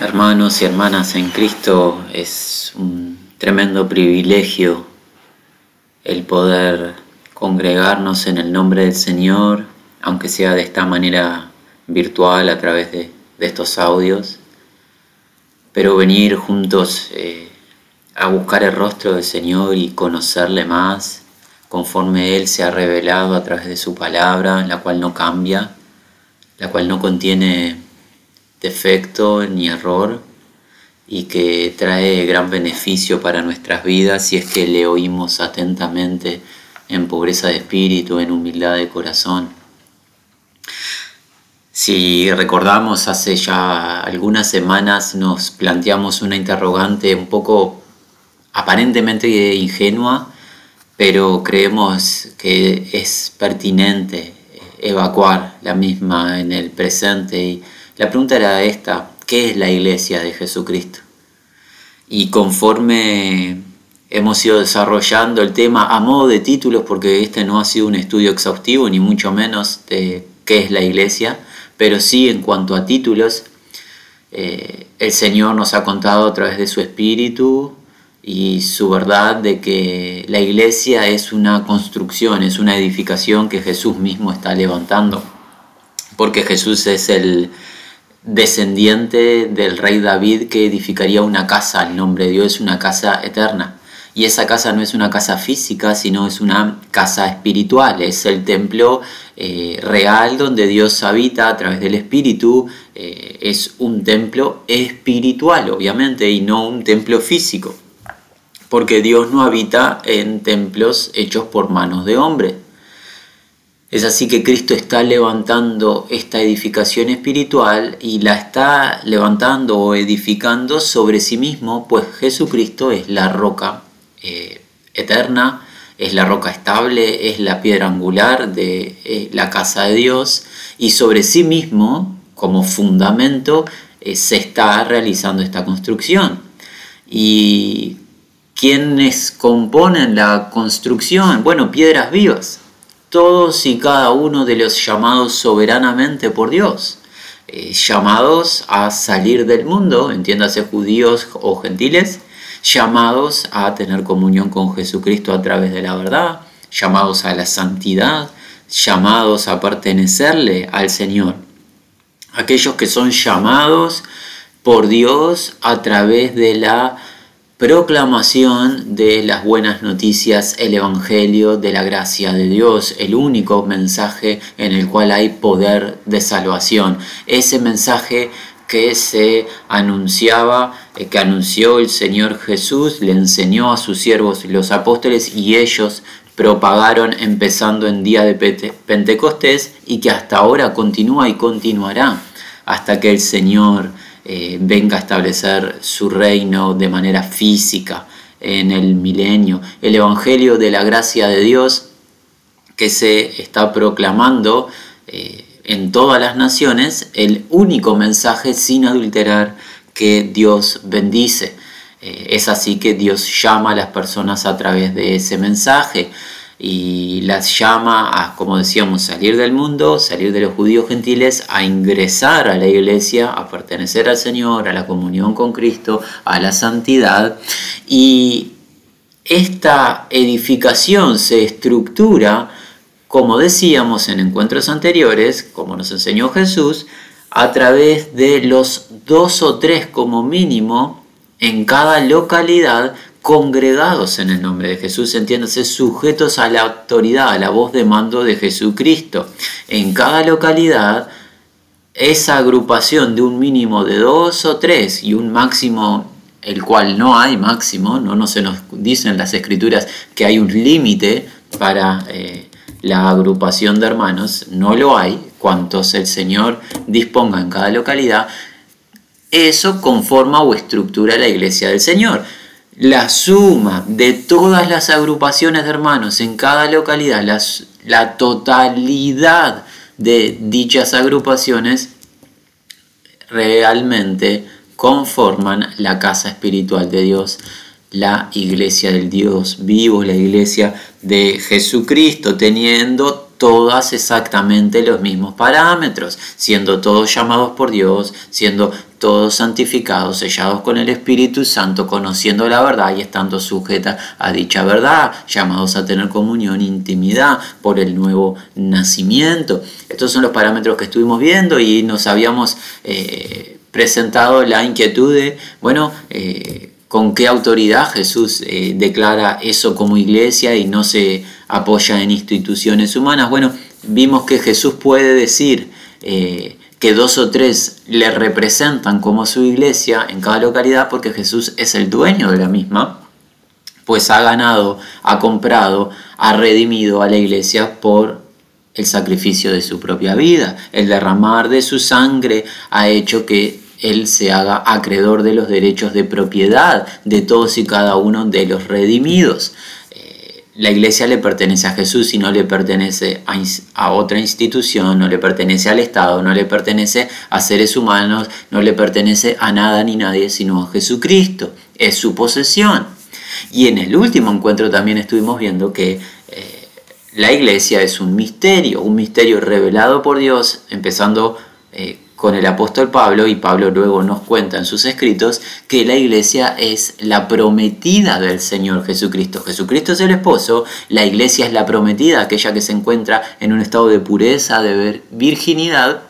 Hermanos y hermanas en Cristo, es un tremendo privilegio el poder congregarnos en el nombre del Señor, aunque sea de esta manera virtual a través de, estos audios, pero venir juntos eh, a buscar el rostro del Señor y conocerle más conforme Él se ha revelado a través de su palabra, la cual no cambia, la cual no contiene defecto ni error y que trae gran beneficio para nuestras vidas si es que le oímos atentamente en pobreza de espíritu, en humildad de corazón. Si recordamos, hace ya algunas semanas nos planteamos una interrogante un poco aparentemente ingenua, pero creemos que es pertinente evacuar la misma en el presente y la pregunta era esta, ¿qué es la iglesia de Jesucristo? Y conforme hemos ido desarrollando el tema a modo de títulos, porque este no ha sido un estudio exhaustivo, ni mucho menos de qué es la iglesia, pero sí en cuanto a títulos, eh, el Señor nos ha contado a través de su Espíritu y su verdad de que la iglesia es una construcción, es una edificación que Jesús mismo está levantando, porque Jesús es el, descendiente del rey David que edificaría una casa, el nombre de Dios una casa eterna. Y esa casa no es una casa física, sino es una casa espiritual, es el templo eh, real donde Dios habita a través del Espíritu, eh, es un templo espiritual, obviamente, y no un templo físico, porque Dios no habita en templos hechos por manos de hombre. Es así que Cristo está levantando esta edificación espiritual y la está levantando o edificando sobre sí mismo, pues Jesucristo es la roca eh, eterna, es la roca estable, es la piedra angular de eh, la casa de Dios y sobre sí mismo, como fundamento, eh, se está realizando esta construcción. ¿Y quiénes componen la construcción? Bueno, piedras vivas todos y cada uno de los llamados soberanamente por Dios, eh, llamados a salir del mundo, entiéndase judíos o gentiles, llamados a tener comunión con Jesucristo a través de la verdad, llamados a la santidad, llamados a pertenecerle al Señor. Aquellos que son llamados por Dios a través de la proclamación de las buenas noticias, el Evangelio de la gracia de Dios, el único mensaje en el cual hay poder de salvación. Ese mensaje que se anunciaba, eh, que anunció el Señor Jesús, le enseñó a sus siervos los apóstoles y ellos propagaron empezando en día de Pentecostés y que hasta ahora continúa y continuará hasta que el Señor eh, venga a establecer su reino de manera física en el milenio. El Evangelio de la gracia de Dios que se está proclamando eh, en todas las naciones, el único mensaje sin adulterar que Dios bendice. Eh, es así que Dios llama a las personas a través de ese mensaje y las llama a, como decíamos, salir del mundo, salir de los judíos gentiles, a ingresar a la iglesia, a pertenecer al Señor, a la comunión con Cristo, a la santidad. Y esta edificación se estructura, como decíamos en encuentros anteriores, como nos enseñó Jesús, a través de los dos o tres como mínimo en cada localidad congregados en el nombre de Jesús, entiéndase, sujetos a la autoridad, a la voz de mando de Jesucristo. En cada localidad, esa agrupación de un mínimo de dos o tres y un máximo, el cual no hay máximo, no, no se nos dicen las escrituras que hay un límite para eh, la agrupación de hermanos, no lo hay, cuantos el Señor disponga en cada localidad, eso conforma o estructura la iglesia del Señor la suma de todas las agrupaciones de hermanos en cada localidad, la totalidad de dichas agrupaciones realmente conforman la casa espiritual de Dios, la iglesia del Dios vivo, la iglesia de Jesucristo, teniendo todas exactamente los mismos parámetros, siendo todos llamados por Dios, siendo todos santificados, sellados con el Espíritu Santo, conociendo la verdad y estando sujeta a dicha verdad, llamados a tener comunión, intimidad por el nuevo nacimiento. Estos son los parámetros que estuvimos viendo y nos habíamos eh, presentado la inquietud de, bueno, eh, con qué autoridad Jesús eh, declara eso como iglesia y no se apoya en instituciones humanas. Bueno, vimos que Jesús puede decir que dos o tres le representan como su iglesia en cada localidad porque Jesús es el dueño de la misma, pues ha ganado, ha comprado, ha redimido a la iglesia por el sacrificio de su propia vida. El derramar de su sangre ha hecho que él se haga acreedor de los derechos de propiedad de todos y cada uno de los redimidos. La iglesia le pertenece a Jesús y no le pertenece a, otra institución, no le pertenece al Estado, no le pertenece a seres humanos, no le pertenece a nada ni nadie sino a Jesucristo. Es su posesión. Y en el último encuentro también estuvimos viendo que eh, la iglesia es un misterio, un misterio revelado por Dios, empezando eh, con el apóstol Pablo, y Pablo luego nos cuenta en sus escritos, que la iglesia es la prometida del Señor Jesucristo. Jesucristo es el esposo, la iglesia es la prometida, aquella que se encuentra en un estado de pureza, de virginidad,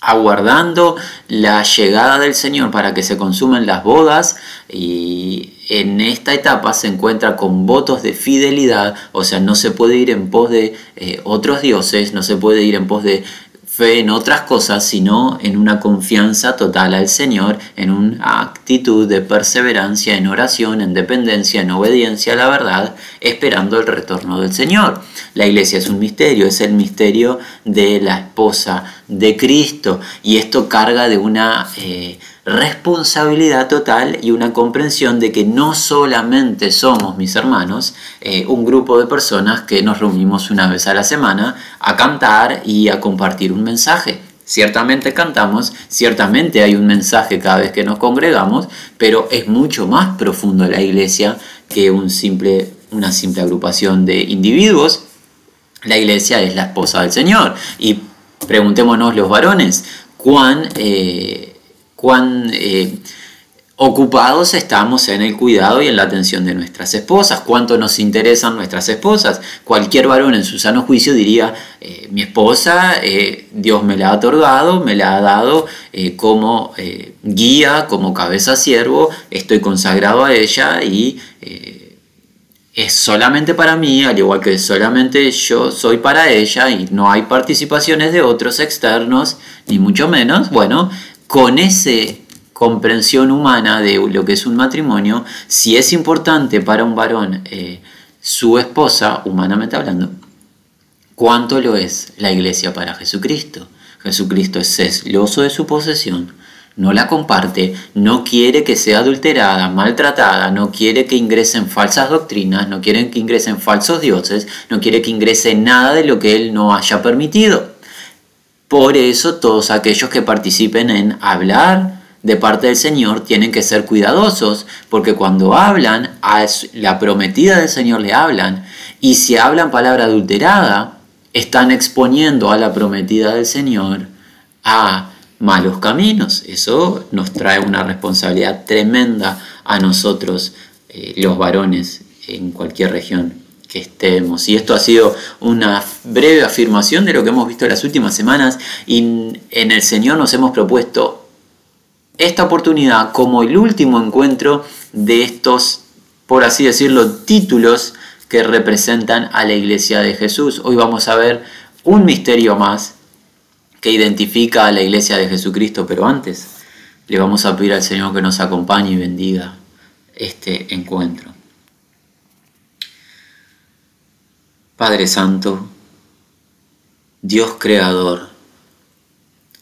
aguardando la llegada del Señor para que se consumen las bodas y en esta etapa se encuentra con votos de fidelidad, o sea, no se puede ir en pos de eh, otros dioses, no se puede ir en pos de en otras cosas, sino en una confianza total al Señor, en una actitud de perseverancia, en oración, en dependencia, en obediencia a la verdad, esperando el retorno del Señor. La iglesia es un misterio, es el misterio de la esposa de Cristo y esto carga de una... Eh, responsabilidad total y una comprensión de que no solamente somos, mis hermanos, eh, un grupo de personas que nos reunimos una vez a la semana a cantar y a compartir un mensaje. Ciertamente cantamos, ciertamente hay un mensaje cada vez que nos congregamos, pero es mucho más profundo la iglesia que un simple, una simple agrupación de individuos. La iglesia es la esposa del Señor. Y preguntémonos los varones, ¿cuán... Eh, cuán eh, ocupados estamos en el cuidado y en la atención de nuestras esposas, cuánto nos interesan nuestras esposas. Cualquier varón en su sano juicio diría, eh, mi esposa, eh, Dios me la ha otorgado, me la ha dado como guía, como cabeza siervo, estoy consagrado a ella y es solamente para mí, al igual que solamente yo soy para ella y no hay participaciones de otros externos, ni mucho menos, bueno, con esa comprensión humana de lo que es un matrimonio, si es importante para un varón eh, su esposa, humanamente hablando, ¿cuánto lo es la iglesia para Jesucristo? Jesucristo es celoso de su posesión, no la comparte, no quiere que sea adulterada, maltratada, no quiere que ingresen falsas doctrinas, no quiere que ingresen falsos dioses, no quiere que ingrese nada de lo que él no haya permitido. Por eso todos aquellos que participen en hablar de parte del Señor tienen que ser cuidadosos, porque cuando hablan, a la prometida del Señor le hablan, y si hablan palabra adulterada, están exponiendo a la prometida del Señor a malos caminos. Eso nos trae una responsabilidad tremenda a nosotros, eh, los varones, en cualquier región que estemos. Y esto ha sido una breve afirmación de lo que hemos visto en las últimas semanas y en el Señor nos hemos propuesto esta oportunidad como el último encuentro de estos, por así decirlo, títulos que representan a la iglesia de Jesús. Hoy vamos a ver un misterio más que identifica a la iglesia de Jesucristo, pero antes le vamos a pedir al Señor que nos acompañe y bendiga este encuentro. Padre Santo, Dios Creador,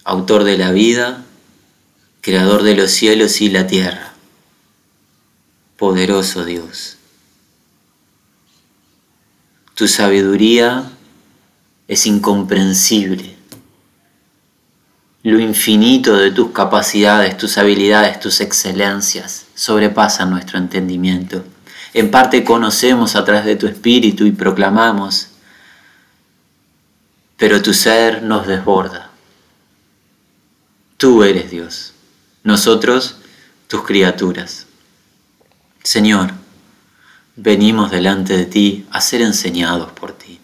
autor de la vida, creador de los cielos y la tierra, poderoso Dios. Tu sabiduría es incomprensible. Lo infinito de tus capacidades, tus habilidades, tus excelencias sobrepasan nuestro entendimiento en parte conocemos a través de tu espíritu y proclamamos, pero tu ser nos desborda. Tú eres Dios, nosotros, tus criaturas. Señor, venimos delante de ti a ser enseñados por ti.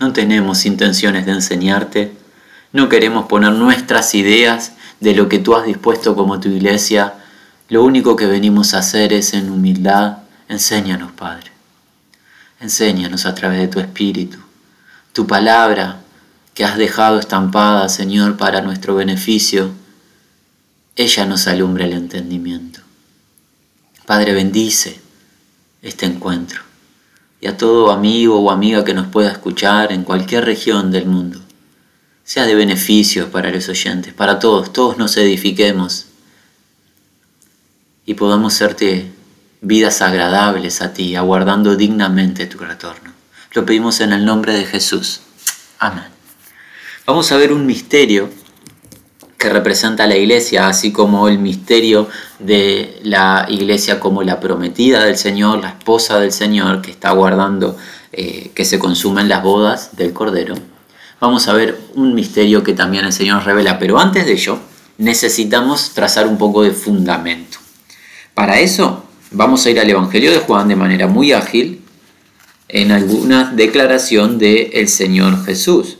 No tenemos intenciones de enseñarte, no queremos poner nuestras ideas de lo que tú has dispuesto como tu iglesia. Lo único que venimos a hacer es en humildad, enséñanos, Padre. Enséñanos a través de tu Espíritu, tu palabra que has dejado estampada, Señor, para nuestro beneficio. Ella nos alumbra el entendimiento. Padre, bendice este encuentro y a todo amigo o amiga que nos pueda escuchar en cualquier región del mundo. Sea de beneficio para los oyentes, para todos, todos nos edifiquemos y podamos serte vidas agradables a ti, aguardando dignamente tu retorno. Lo pedimos en el nombre de Jesús. Amén. Vamos a ver un misterio que representa la iglesia, así como el misterio de la iglesia como la prometida del Señor, la esposa del Señor, que está aguardando eh, que se consumen las bodas del Cordero. Vamos a ver un misterio que también el Señor revela, pero antes de ello necesitamos trazar un poco de fundamento. Para eso Vamos a ir al Evangelio de Juan de manera muy ágil en alguna declaración del el Señor Jesús.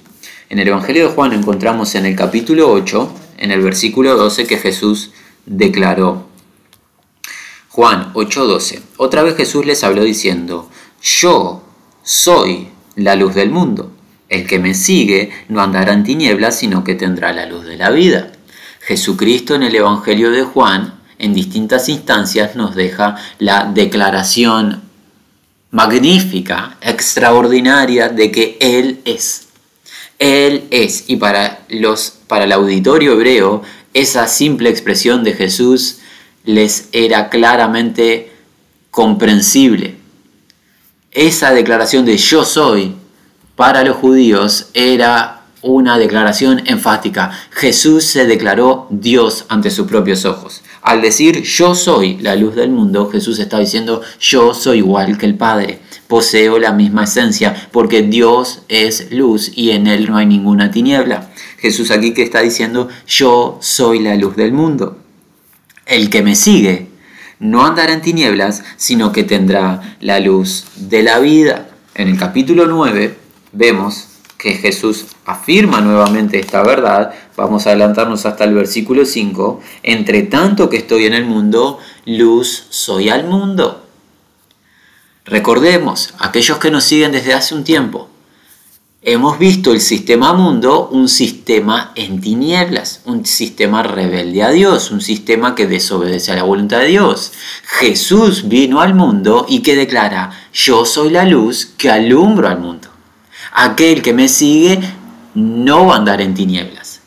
En el Evangelio de Juan encontramos en el capítulo 8, en el versículo 12, que Jesús declaró. Juan 8:12. Otra vez Jesús les habló diciendo, yo soy la luz del mundo. El que me sigue no andará en tinieblas, sino que tendrá la luz de la vida. Jesucristo en el Evangelio de Juan en distintas instancias nos deja la declaración magnífica, extraordinaria de que Él es. Él es. Y para, los, para el auditorio hebreo, esa simple expresión de Jesús les era claramente comprensible. Esa declaración de yo soy para los judíos era una declaración enfática. Jesús se declaró Dios ante sus propios ojos. Al decir yo soy la luz del mundo, Jesús está diciendo yo soy igual que el Padre. Poseo la misma esencia porque Dios es luz y en Él no hay ninguna tiniebla. Jesús aquí que está diciendo yo soy la luz del mundo. El que me sigue no andará en tinieblas, sino que tendrá la luz de la vida. En el capítulo 9 vemos que Jesús afirma nuevamente esta verdad, vamos a adelantarnos hasta el versículo 5, entre tanto que estoy en el mundo, luz soy al mundo. Recordemos, aquellos que nos siguen desde hace un tiempo, hemos visto el sistema mundo un sistema en tinieblas, un sistema rebelde a Dios, un sistema que desobedece a la voluntad de Dios. Jesús vino al mundo y que declara, yo soy la luz que alumbro al mundo. Aquel que me sigue no va a andar en tinieblas.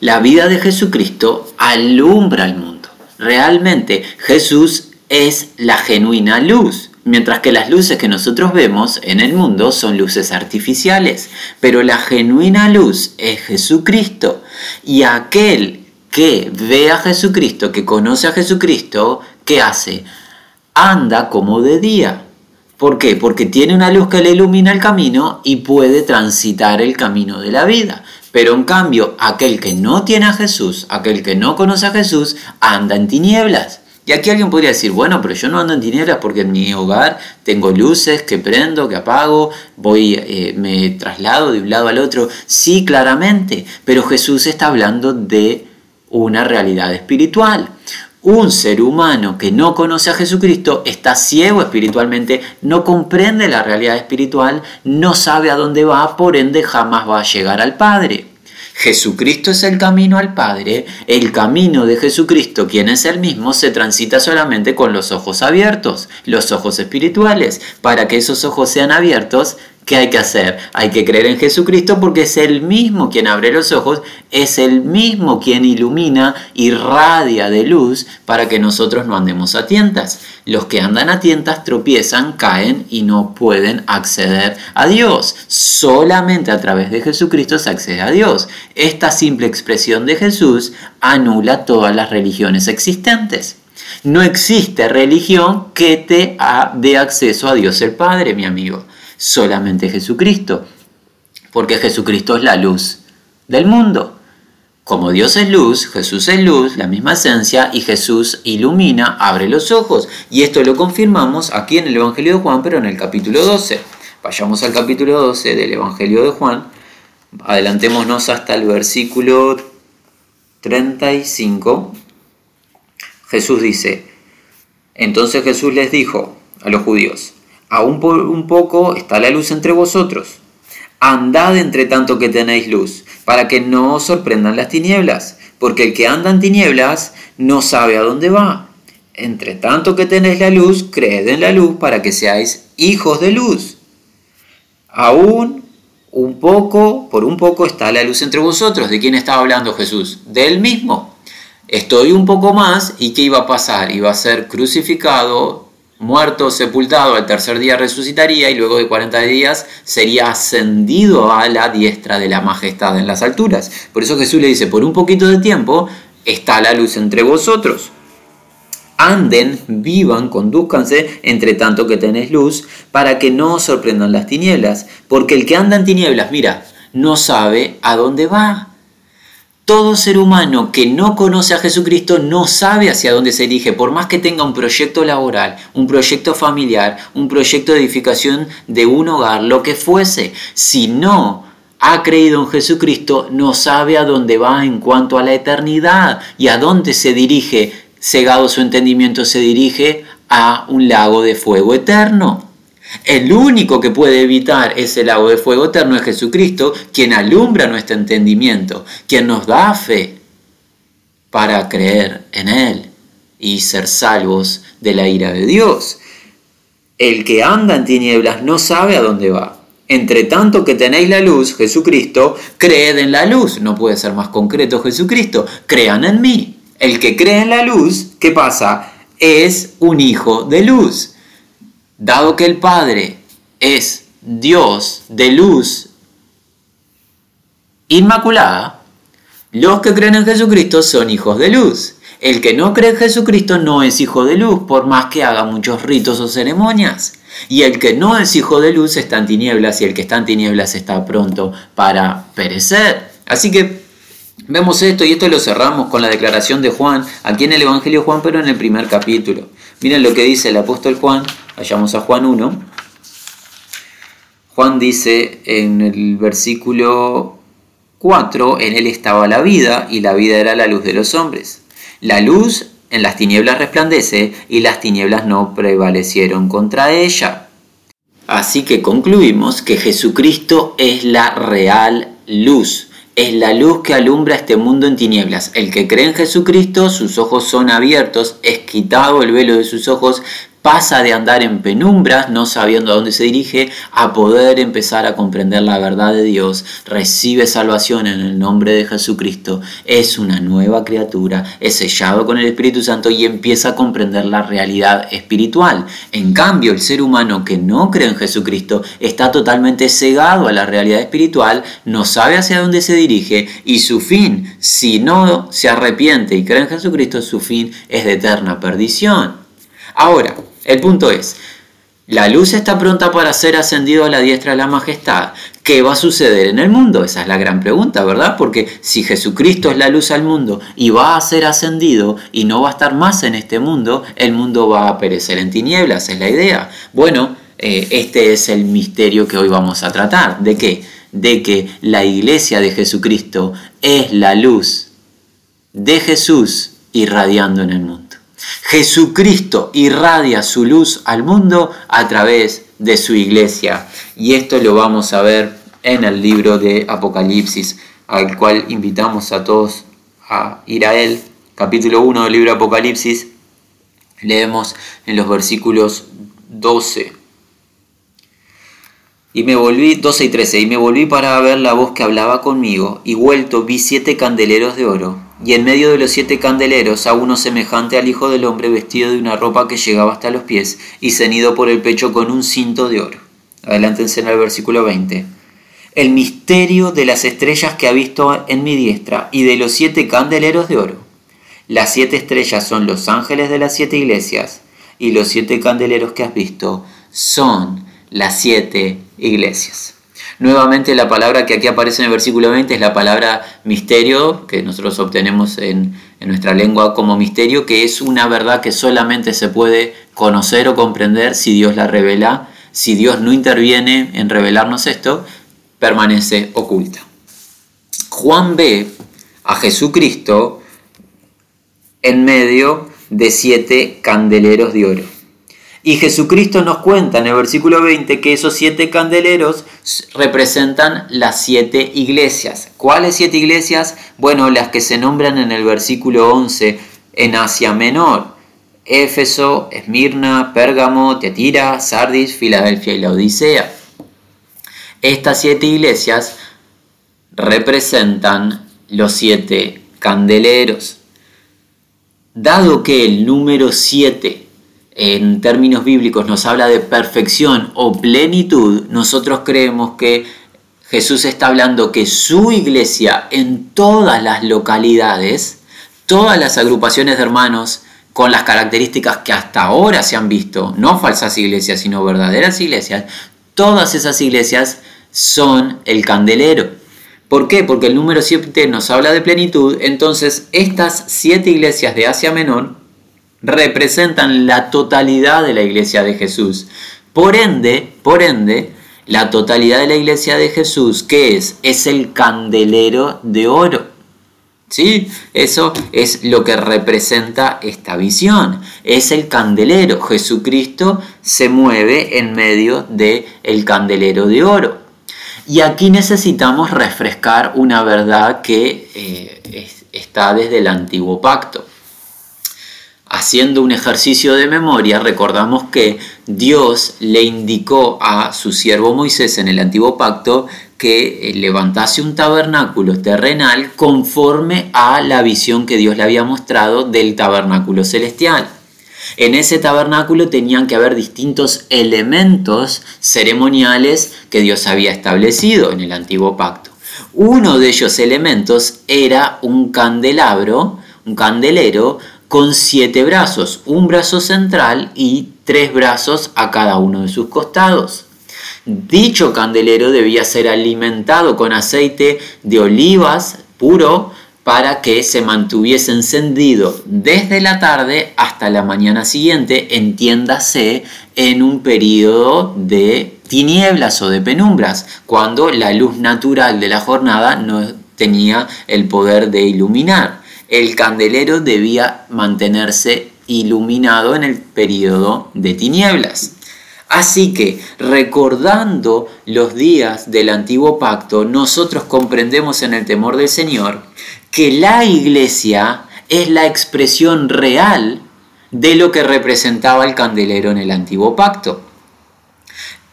La vida de Jesucristo alumbra al mundo. Realmente Jesús es la genuina luz, mientras que las luces que nosotros vemos en el mundo son luces artificiales. Pero la genuina luz es Jesucristo. Y aquel que ve a Jesucristo, que conoce a Jesucristo, ¿qué hace? Anda como de día. ¿Por qué? Porque tiene una luz que le ilumina el camino y puede transitar el camino de la vida. Pero en cambio, aquel que no tiene a Jesús, aquel que no conoce a Jesús, anda en tinieblas. Y aquí alguien podría decir, bueno, pero yo no ando en tinieblas porque en mi hogar tengo luces que prendo, que apago, voy, eh, me traslado de un lado al otro. Sí, claramente, pero Jesús está hablando de una realidad espiritual un ser humano que no conoce a Jesucristo está ciego espiritualmente, no comprende la realidad espiritual, no sabe a dónde va, por ende jamás va a llegar al Padre. Jesucristo es el camino al Padre, el camino de Jesucristo, quien es el mismo, se transita solamente con los ojos abiertos, los ojos espirituales. Para que esos ojos sean abiertos, ¿Qué hay que hacer? Hay que creer en Jesucristo porque es el mismo quien abre los ojos, es el mismo quien ilumina, irradia de luz para que nosotros no andemos a tientas. Los que andan a tientas tropiezan, caen y no pueden acceder a Dios. Solamente a través de Jesucristo se accede a Dios. Esta simple expresión de Jesús anula todas las religiones existentes. No existe religión que te dé acceso a Dios el Padre, mi amigo solamente Jesucristo, porque Jesucristo es la luz del mundo. Como Dios es luz, Jesús es luz, la misma esencia, y Jesús ilumina, abre los ojos. Y esto lo confirmamos aquí en el Evangelio de Juan, pero en el capítulo 12. Vayamos al capítulo 12 del Evangelio de Juan. Adelantémonos hasta el versículo 35. Jesús dice, entonces Jesús les dijo a los judíos, aún por un poco está la luz entre vosotros. Andad entre tanto que tenéis luz, para que no os sorprendan las tinieblas, porque el que anda en tinieblas no sabe a dónde va. Entre tanto que tenéis la luz, creed en la luz para que seáis hijos de luz. Aún un poco, por un poco está la luz entre vosotros. ¿De quién estaba hablando Jesús? De él mismo. Estoy un poco más y ¿qué iba a pasar? Iba a ser crucificado, muerto, sepultado, al tercer día resucitaría y luego de 40 días sería ascendido a la diestra de la majestad en las alturas. Por eso Jesús le dice, por un poquito de tiempo está la luz entre vosotros. Anden, vivan, conduzcanse, entre tanto que tenéis luz, para que no os sorprendan las tinieblas. Porque el que anda en tinieblas, mira, no sabe a dónde va. Todo ser humano que no conoce a Jesucristo no sabe hacia dónde se dirige, por más que tenga un proyecto laboral, un proyecto familiar, un proyecto de edificación de un hogar, lo que fuese. Si no ha creído en Jesucristo, no sabe a dónde va en cuanto a la eternidad y a dónde se dirige cegado su entendimiento, se dirige a un lago de fuego eterno. El único que puede evitar ese lago de fuego eterno es Jesucristo, quien alumbra nuestro entendimiento, quien nos da fe para creer en Él y ser salvos de la ira de Dios. El que anda en tinieblas no sabe a dónde va. Entre tanto que tenéis la luz, Jesucristo, creed en la luz. No puede ser más concreto Jesucristo. Crean en mí. El que cree en la luz, ¿qué pasa? Es un hijo de luz. Dado que el Padre es Dios de luz inmaculada, los que creen en Jesucristo son hijos de luz. El que no cree en Jesucristo no es hijo de luz, por más que haga muchos ritos o ceremonias. Y el que no es hijo de luz está en tinieblas y el que está en tinieblas está pronto para perecer. Así que Vemos esto y esto lo cerramos con la declaración de Juan, aquí en el Evangelio de Juan, pero en el primer capítulo. Miren lo que dice el apóstol Juan, vayamos a Juan 1. Juan dice en el versículo 4, en él estaba la vida y la vida era la luz de los hombres. La luz en las tinieblas resplandece y las tinieblas no prevalecieron contra ella. Así que concluimos que Jesucristo es la real luz es la luz que alumbra este mundo en tinieblas. El que cree en Jesucristo, sus ojos son abiertos, es quitado el velo de sus ojos pasa de andar en penumbras, no sabiendo a dónde se dirige, a poder empezar a comprender la verdad de Dios, recibe salvación en el nombre de Jesucristo, es una nueva criatura, es sellado con el Espíritu Santo y empieza a comprender la realidad espiritual. En cambio, el ser humano que no cree en Jesucristo está totalmente cegado a la realidad espiritual, no sabe hacia dónde se dirige y su fin, si no se arrepiente y cree en Jesucristo, su fin es de eterna perdición. Ahora, el punto es, la luz está pronta para ser ascendido a la diestra de la majestad. ¿Qué va a suceder en el mundo? Esa es la gran pregunta, ¿verdad? Porque si Jesucristo es la luz al mundo y va a ser ascendido y no va a estar más en este mundo, el mundo va a perecer en tinieblas, es la idea. Bueno, eh, este es el misterio que hoy vamos a tratar. ¿De qué? De que la iglesia de Jesucristo es la luz de Jesús irradiando en el mundo. Jesucristo irradia su luz al mundo a través de su iglesia. Y esto lo vamos a ver en el libro de Apocalipsis, al cual invitamos a todos a ir a él. Capítulo 1 del libro de Apocalipsis. Leemos en los versículos 12. Y me volví, 12 y 13, y me volví para ver la voz que hablaba conmigo, y vuelto vi siete candeleros de oro y en medio de los siete candeleros a uno semejante al Hijo del Hombre vestido de una ropa que llegaba hasta los pies y ceñido por el pecho con un cinto de oro. Adelántense en el versículo 20. El misterio de las estrellas que ha visto en mi diestra y de los siete candeleros de oro. Las siete estrellas son los ángeles de las siete iglesias y los siete candeleros que has visto son las siete iglesias. Nuevamente la palabra que aquí aparece en el versículo 20 es la palabra misterio, que nosotros obtenemos en, en nuestra lengua como misterio, que es una verdad que solamente se puede conocer o comprender si Dios la revela. Si Dios no interviene en revelarnos esto, permanece oculta. Juan ve a Jesucristo en medio de siete candeleros de oro. Y Jesucristo nos cuenta en el versículo 20 que esos siete candeleros representan las siete iglesias. ¿Cuáles siete iglesias? Bueno, las que se nombran en el versículo 11 en Asia Menor. Éfeso, Esmirna, Pérgamo, Teatira, Sardis, Filadelfia y la Odisea. Estas siete iglesias representan los siete candeleros. Dado que el número 7 en términos bíblicos nos habla de perfección o plenitud, nosotros creemos que Jesús está hablando que su iglesia en todas las localidades, todas las agrupaciones de hermanos con las características que hasta ahora se han visto, no falsas iglesias, sino verdaderas iglesias, todas esas iglesias son el candelero. ¿Por qué? Porque el número 7 nos habla de plenitud, entonces estas siete iglesias de Asia Menor representan la totalidad de la iglesia de Jesús. Por ende, por ende, la totalidad de la iglesia de Jesús, ¿qué es? Es el candelero de oro. ¿Sí? Eso es lo que representa esta visión. Es el candelero. Jesucristo se mueve en medio del el candelero de oro. Y aquí necesitamos refrescar una verdad que eh, está desde el antiguo pacto haciendo un ejercicio de memoria, recordamos que Dios le indicó a su siervo Moisés en el antiguo pacto que eh, levantase un tabernáculo terrenal conforme a la visión que Dios le había mostrado del tabernáculo celestial. En ese tabernáculo tenían que haber distintos elementos ceremoniales que Dios había establecido en el antiguo pacto. Uno de ellos elementos era un candelabro, un candelero con siete brazos, un brazo central y tres brazos a cada uno de sus costados. Dicho candelero debía ser alimentado con aceite de olivas puro para que se mantuviese encendido desde la tarde hasta la mañana siguiente, entiéndase, en un periodo de tinieblas o de penumbras, cuando la luz natural de la jornada no tenía el poder de iluminar el candelero debía mantenerse iluminado en el periodo de tinieblas. Así que, recordando los días del antiguo pacto, nosotros comprendemos en el temor del Señor que la iglesia es la expresión real de lo que representaba el candelero en el antiguo pacto.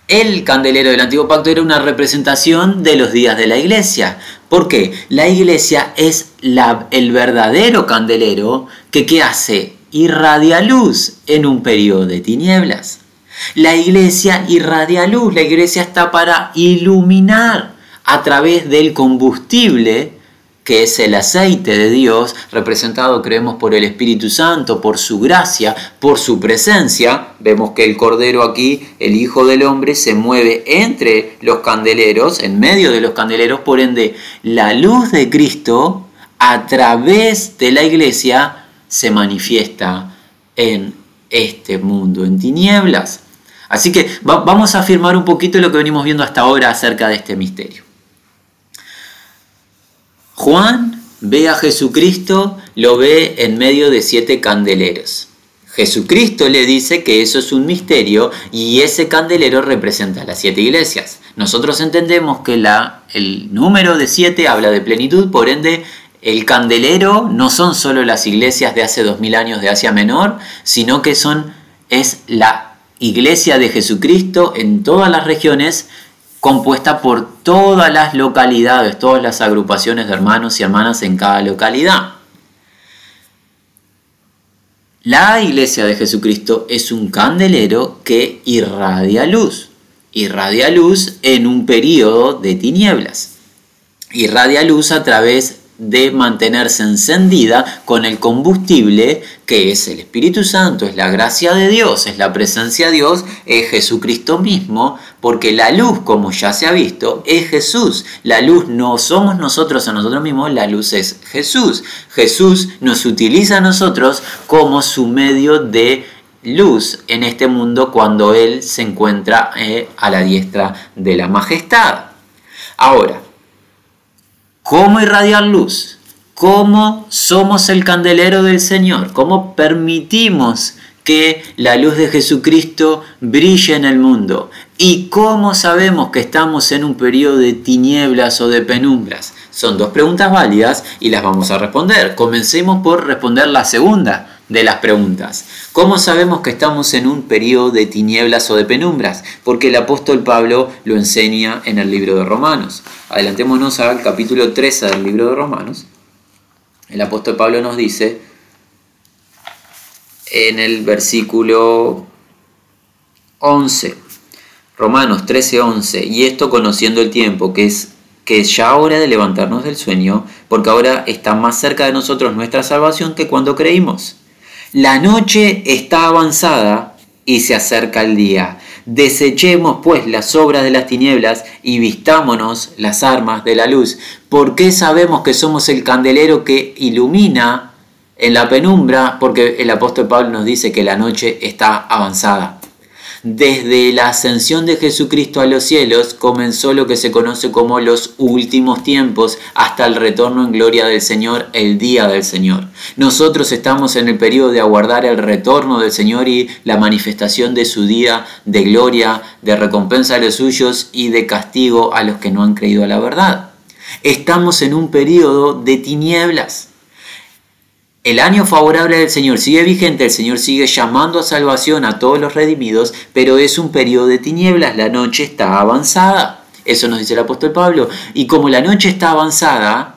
El candelero del antiguo pacto era una representación de los días de la iglesia, porque la iglesia es el verdadero candelero que ¿qué hace? Irradia luz en un periodo de tinieblas. La iglesia irradia luz, la iglesia está para iluminar a través del combustible que es el aceite de Dios, representado creemos por el Espíritu Santo, por su gracia, por su presencia. Vemos que el Cordero aquí, el Hijo del Hombre, se mueve entre los candeleros, en medio de los candeleros, por ende la luz de Cristo a través de la iglesia se manifiesta en este mundo, en tinieblas. Así que vamos a afirmar un poquito lo que venimos viendo hasta ahora acerca de este misterio. Juan ve a Jesucristo, lo ve en medio de siete candeleros. Jesucristo le dice que eso es un misterio y ese candelero representa las siete iglesias. Nosotros entendemos que la, el número de siete habla de plenitud, por ende el candelero no son solo las iglesias de hace dos mil años de Asia Menor, sino que son, es la iglesia de Jesucristo en todas las regiones compuesta por todas las localidades, todas las agrupaciones de hermanos y hermanas en cada localidad. La iglesia de Jesucristo es un candelero que irradia luz, irradia luz en un periodo de tinieblas, irradia luz a través de mantenerse encendida con el combustible que es el Espíritu Santo, es la gracia de Dios, es la presencia de Dios, es Jesucristo mismo, porque la luz, como ya se ha visto, es Jesús. La luz no somos nosotros a nosotros mismos, la luz es Jesús. Jesús nos utiliza a nosotros como su medio de luz en este mundo cuando Él se encuentra eh, a la diestra de la majestad. Ahora, ¿Cómo irradiar luz? ¿Cómo somos el candelero del Señor? ¿Cómo permitimos que la luz de Jesucristo brille en el mundo? ¿Y cómo sabemos que estamos en un periodo de tinieblas o de penumbras? Son dos preguntas válidas y las vamos a responder. Comencemos por responder la segunda de las preguntas. ¿Cómo sabemos que estamos en un periodo de tinieblas o de penumbras? Porque el apóstol Pablo lo enseña en el libro de Romanos. Adelantémonos al capítulo 13 del libro de Romanos. El apóstol Pablo nos dice en el versículo 11, Romanos 13, 11, y esto conociendo el tiempo, que es que es ya hora de levantarnos del sueño, porque ahora está más cerca de nosotros nuestra salvación que cuando creímos. La noche está avanzada y se acerca el día. Desechemos pues las obras de las tinieblas y vistámonos las armas de la luz, porque sabemos que somos el candelero que ilumina en la penumbra, porque el apóstol Pablo nos dice que la noche está avanzada. Desde la ascensión de Jesucristo a los cielos comenzó lo que se conoce como los últimos tiempos hasta el retorno en gloria del Señor, el día del Señor. Nosotros estamos en el periodo de aguardar el retorno del Señor y la manifestación de su día de gloria, de recompensa a los suyos y de castigo a los que no han creído a la verdad. Estamos en un periodo de tinieblas el año favorable del Señor sigue vigente, el Señor sigue llamando a salvación a todos los redimidos, pero es un periodo de tinieblas, la noche está avanzada. Eso nos dice el apóstol Pablo. Y como la noche está avanzada,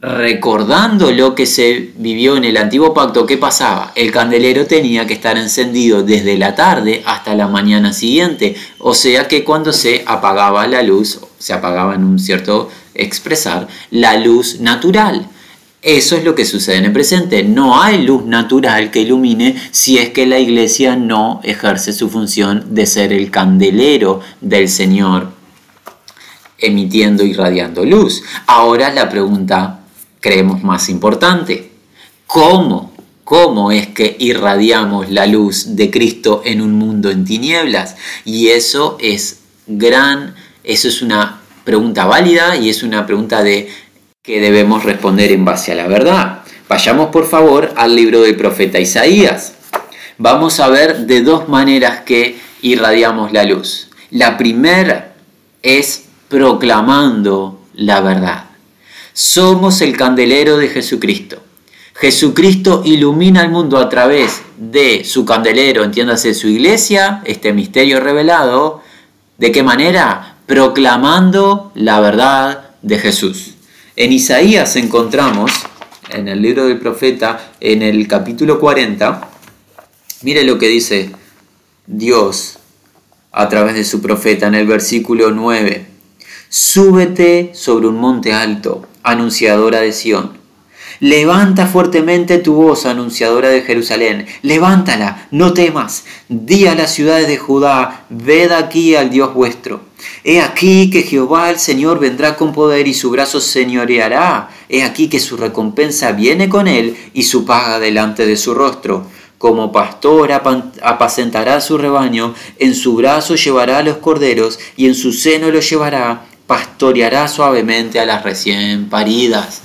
recordando lo que se vivió en el antiguo pacto, ¿qué pasaba? El candelero tenía que estar encendido desde la tarde hasta la mañana siguiente. O sea que cuando se apagaba la luz, se apagaba en un cierto expresar, la luz natural. Eso es lo que sucede en el presente. No hay luz natural que ilumine si es que la iglesia no ejerce su función de ser el candelero del Señor, emitiendo y radiando luz. Ahora la pregunta, creemos, más importante. ¿Cómo? ¿Cómo es que irradiamos la luz de Cristo en un mundo en tinieblas? Y eso es gran, eso es una pregunta válida y es una pregunta de que debemos responder en base a la verdad. Vayamos por favor al libro del profeta Isaías. Vamos a ver de dos maneras que irradiamos la luz. La primera es proclamando la verdad. Somos el candelero de Jesucristo. Jesucristo ilumina el mundo a través de su candelero, entiéndase su iglesia, este misterio revelado. ¿De qué manera? Proclamando la verdad de Jesús. En Isaías encontramos, en el libro del profeta, en el capítulo 40, mire lo que dice Dios a través de su profeta en el versículo 9. Súbete sobre un monte alto, anunciadora de Sión Levanta fuertemente tu voz, anunciadora de Jerusalén. Levántala, no temas. Di a las ciudades de Judá, ved aquí al Dios vuestro. He aquí que Jehová el Señor vendrá con poder y su brazo señoreará. He aquí que su recompensa viene con él y su paga delante de su rostro. Como pastor apacentará su rebaño, en su brazo llevará a los corderos y en su seno los llevará, pastoreará suavemente a las recién paridas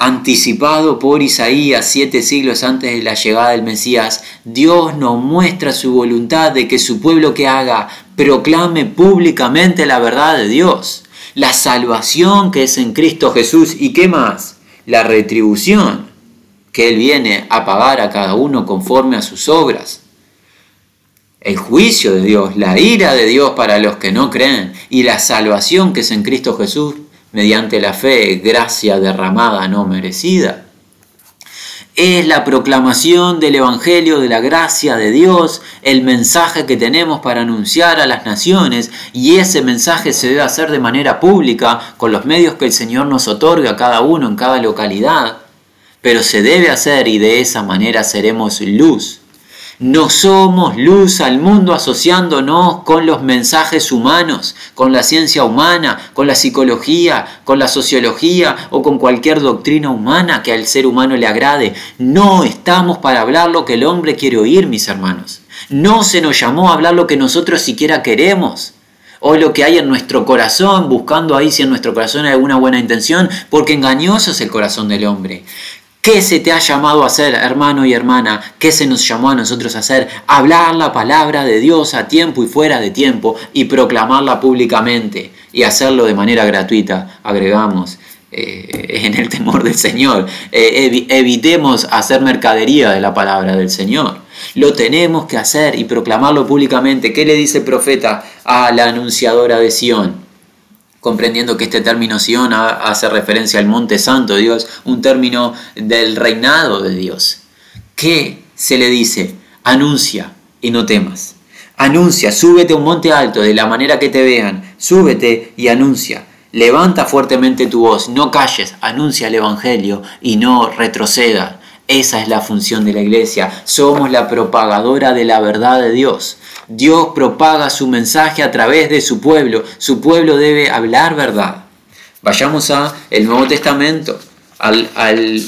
anticipado por Isaías siete siglos antes de la llegada del Mesías, Dios nos muestra su voluntad de que su pueblo que haga proclame públicamente la verdad de Dios, la salvación que es en Cristo Jesús y qué más, la retribución que Él viene a pagar a cada uno conforme a sus obras. El juicio de Dios, la ira de Dios para los que no creen y la salvación que es en Cristo Jesús mediante la fe, gracia derramada no merecida. es la proclamación del Evangelio de la gracia de Dios, el mensaje que tenemos para anunciar a las naciones y ese mensaje se debe hacer de manera pública con los medios que el Señor nos otorga a cada uno en cada localidad, pero se debe hacer y de esa manera seremos luz no somos luz al mundo asociándonos con los mensajes humanos, con la ciencia humana, con la psicología, con la sociología o con cualquier doctrina humana que al ser humano le agrade. No estamos para hablar lo que el hombre quiere oír, mis hermanos. No se nos llamó a hablar lo que nosotros siquiera queremos o lo que hay en nuestro corazón, buscando ahí si en nuestro corazón hay alguna buena intención, porque engañoso es el corazón del hombre. ¿Qué se te ha llamado a hacer, hermano y hermana? ¿Qué se nos llamó a nosotros a hacer? Hablar la palabra de Dios a tiempo y fuera de tiempo y proclamarla públicamente y hacerlo de manera gratuita, agregamos, eh, en el temor del Señor. Eh, evitemos hacer mercadería de la palabra del Señor. Lo tenemos que hacer y proclamarlo públicamente. ¿Qué le dice el profeta a la anunciadora de Sión? Comprendiendo que este término Sion hace referencia al monte santo de Dios, un término del reinado de Dios. ¿Qué se le dice? Anuncia y no temas. Anuncia, súbete a un monte alto de la manera que te vean, súbete y anuncia. Levanta fuertemente tu voz, no calles, anuncia el Evangelio y no retroceda. Esa es la función de la iglesia. Somos la propagadora de la verdad de Dios. Dios propaga su mensaje a través de su pueblo. Su pueblo debe hablar verdad. Vayamos a el Nuevo Testamento, al, al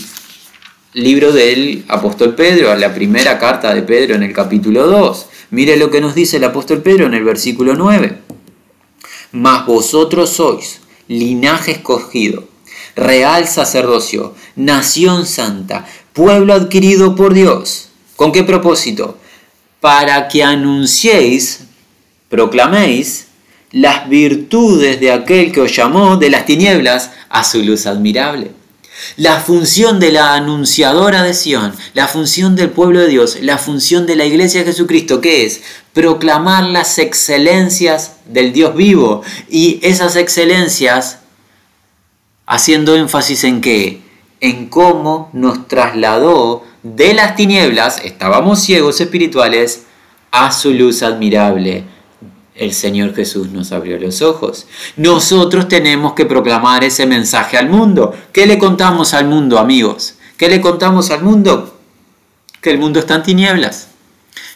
libro del apóstol Pedro, a la primera carta de Pedro en el capítulo 2. Mire lo que nos dice el apóstol Pedro en el versículo 9. Mas vosotros sois linaje escogido, real sacerdocio, nación santa, pueblo adquirido por Dios. ¿Con qué propósito? Para que anunciéis, proclaméis las virtudes de aquel que os llamó de las tinieblas a su luz admirable. La función de la anunciadora de Sión, la función del pueblo de Dios, la función de la iglesia de Jesucristo, ¿qué es? Proclamar las excelencias del Dios vivo. Y esas excelencias, haciendo énfasis en qué? En cómo nos trasladó de las tinieblas, estábamos ciegos espirituales, a su luz admirable. El Señor Jesús nos abrió los ojos. Nosotros tenemos que proclamar ese mensaje al mundo. ¿Qué le contamos al mundo, amigos? ¿Qué le contamos al mundo? Que el mundo está en tinieblas.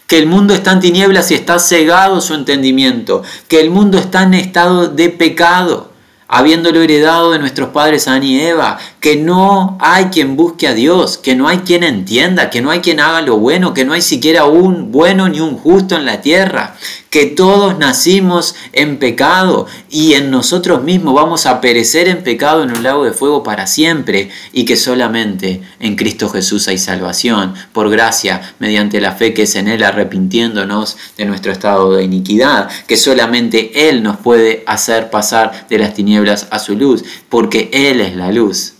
Que el mundo está en tinieblas y está cegado su entendimiento. Que el mundo está en estado de pecado habiéndolo heredado de nuestros padres Adán y Eva, que no hay quien busque a Dios, que no hay quien entienda, que no hay quien haga lo bueno, que no hay siquiera un bueno ni un justo en la tierra, que todos nacimos en pecado y en nosotros mismos vamos a perecer en pecado en un lago de fuego para siempre y que solamente en Cristo Jesús hay salvación, por gracia, mediante la fe que es en Él arrepintiéndonos de nuestro estado de iniquidad, que solamente Él nos puede hacer pasar de las tinieblas a su luz, porque Él es la luz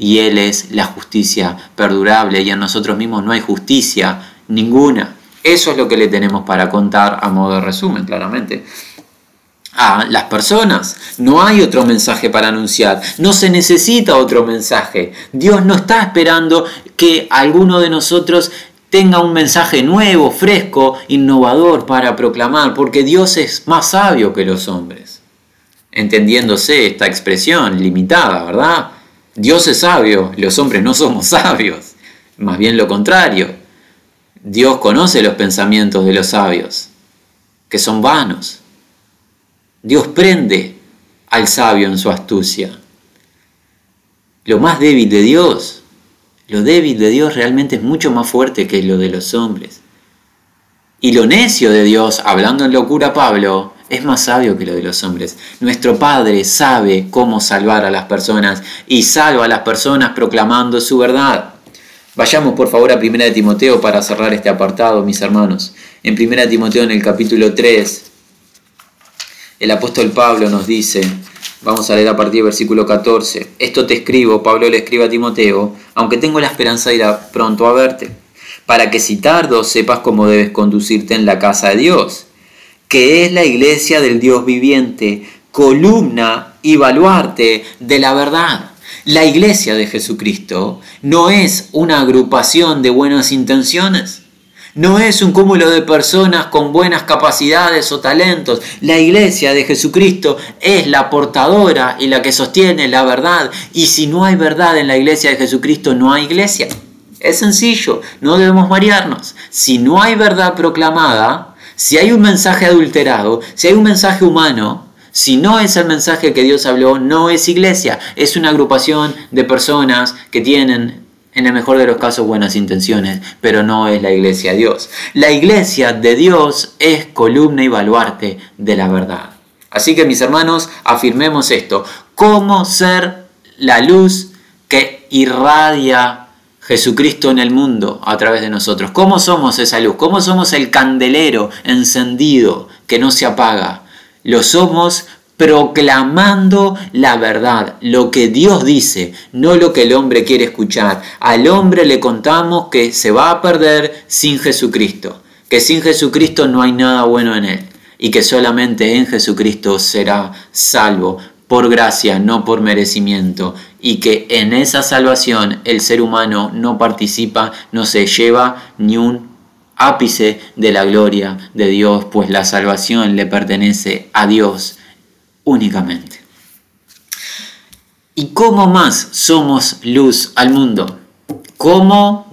y Él es la justicia perdurable y en nosotros mismos no hay justicia ninguna. Eso es lo que le tenemos para contar a modo de resumen, claramente. A las personas. No hay otro mensaje para anunciar. No se necesita otro mensaje. Dios no está esperando que alguno de nosotros tenga un mensaje nuevo, fresco, innovador para proclamar, porque Dios es más sabio que los hombres. Entendiéndose esta expresión limitada, ¿verdad? Dios es sabio, los hombres no somos sabios, más bien lo contrario. Dios conoce los pensamientos de los sabios, que son vanos. Dios prende al sabio en su astucia. Lo más débil de Dios, lo débil de Dios realmente es mucho más fuerte que lo de los hombres. Y lo necio de Dios, hablando en locura Pablo, es más sabio que lo de los hombres. Nuestro Padre sabe cómo salvar a las personas y salva a las personas proclamando su verdad. Vayamos por favor a 1 de Timoteo para cerrar este apartado, mis hermanos. En 1 Timoteo en el capítulo 3, el apóstol Pablo nos dice, vamos a leer a partir del versículo 14, esto te escribo, Pablo le escribe a Timoteo, aunque tengo la esperanza de ir pronto a verte, para que si tardo sepas cómo debes conducirte en la casa de Dios, que es la iglesia del Dios viviente, columna y baluarte de la verdad La iglesia de Jesucristo no es una agrupación de buenas intenciones. No es un cúmulo de personas con buenas capacidades o talentos. La iglesia de Jesucristo es la portadora y la que sostiene la verdad. Y si no hay verdad en la iglesia de Jesucristo, no hay iglesia. Es sencillo, no debemos marearnos. Si no hay verdad proclamada, si hay un mensaje adulterado, si hay un mensaje humano, si no es el mensaje que Dios habló, no es iglesia, es una agrupación de personas que tienen, en el mejor de los casos, buenas intenciones, pero no es la iglesia de Dios. La iglesia de Dios es columna y baluarte de la verdad. Así que mis hermanos, afirmemos esto. ¿Cómo ser la luz que irradia Jesucristo en el mundo a través de nosotros? ¿Cómo somos esa luz? ¿Cómo somos el candelero encendido que no se apaga? Lo somos proclamando la verdad, lo que Dios dice, no lo que el hombre quiere escuchar. Al hombre le contamos que se va a perder sin Jesucristo, que sin Jesucristo no hay nada bueno en él y que solamente en Jesucristo será salvo por gracia, no por merecimiento, y que en esa salvación el ser humano no participa, no se lleva ni un ápice de la gloria de Dios, pues la salvación le pertenece a Dios únicamente. ¿Y cómo más somos luz al mundo? ¿Cómo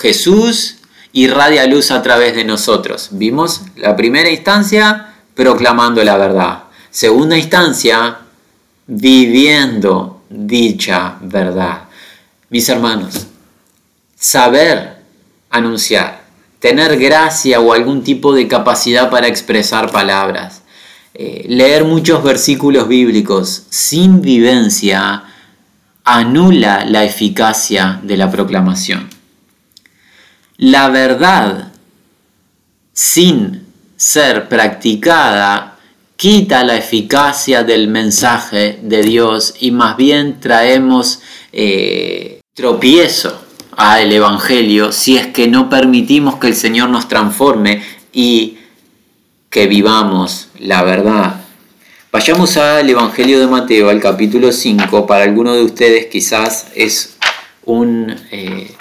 Jesús irradia luz a través de nosotros? Vimos la primera instancia proclamando la verdad. Segunda instancia, viviendo dicha verdad. Mis hermanos, saber anunciar tener gracia o algún tipo de capacidad para expresar palabras. Eh, leer muchos versículos bíblicos sin vivencia anula la eficacia de la proclamación. La verdad sin ser practicada quita la eficacia del mensaje de Dios y más bien traemos eh, tropiezo al Evangelio si es que no permitimos que el Señor nos transforme y que vivamos la verdad. Vayamos al Evangelio de Mateo, al capítulo 5. Para algunos de ustedes quizás es un eh,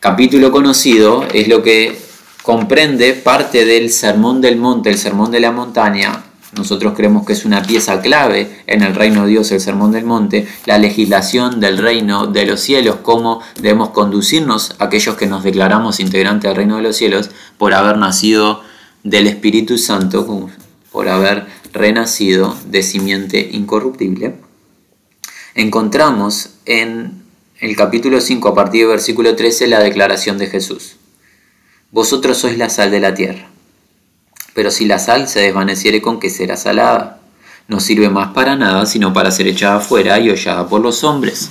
capítulo conocido, es lo que comprende parte del Sermón del Monte, el Sermón de la Montaña, nosotros creemos que es una pieza clave en el reino de Dios, el Sermón del Monte, la legislación del reino de los cielos, cómo debemos conducirnos aquellos que nos declaramos integrantes del reino de los cielos por haber nacido del Espíritu Santo, por haber renacido de simiente incorruptible. Encontramos en el capítulo 5, a partir del versículo 13, la declaración de Jesús. Vosotros sois la sal de la tierra. Pero si la sal se desvaneciere con que será salada, no sirve más para nada sino para ser echada afuera y hollada por los hombres.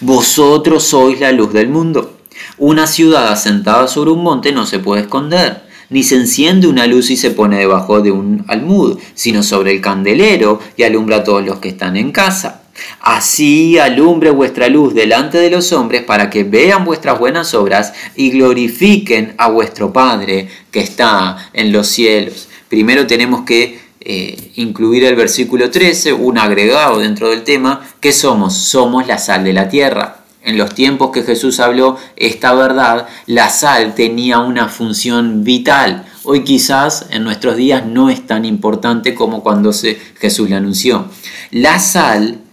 Vosotros sois la luz del mundo. Una ciudad asentada sobre un monte no se puede esconder, ni se enciende una luz y se pone debajo de un almud, sino sobre el candelero y alumbra a todos los que están en casa. Así alumbre vuestra luz delante de los hombres para que vean vuestras buenas obras y glorifiquen a vuestro Padre que está en los cielos. Primero tenemos que eh, incluir el versículo 13, un agregado dentro del tema, que somos, somos la sal de la tierra. En los tiempos que Jesús habló esta verdad, la sal tenía una función vital. Hoy quizás en nuestros días no es tan importante como cuando Jesús le anunció. La sal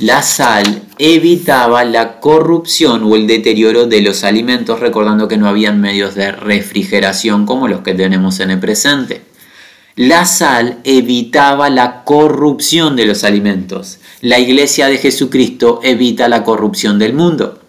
la sal evitaba la corrupción o el deterioro de los alimentos, recordando que no habían medios de refrigeración como los que tenemos en el presente. La sal evitaba la corrupción de los alimentos. La iglesia de Jesucristo evita la corrupción del mundo.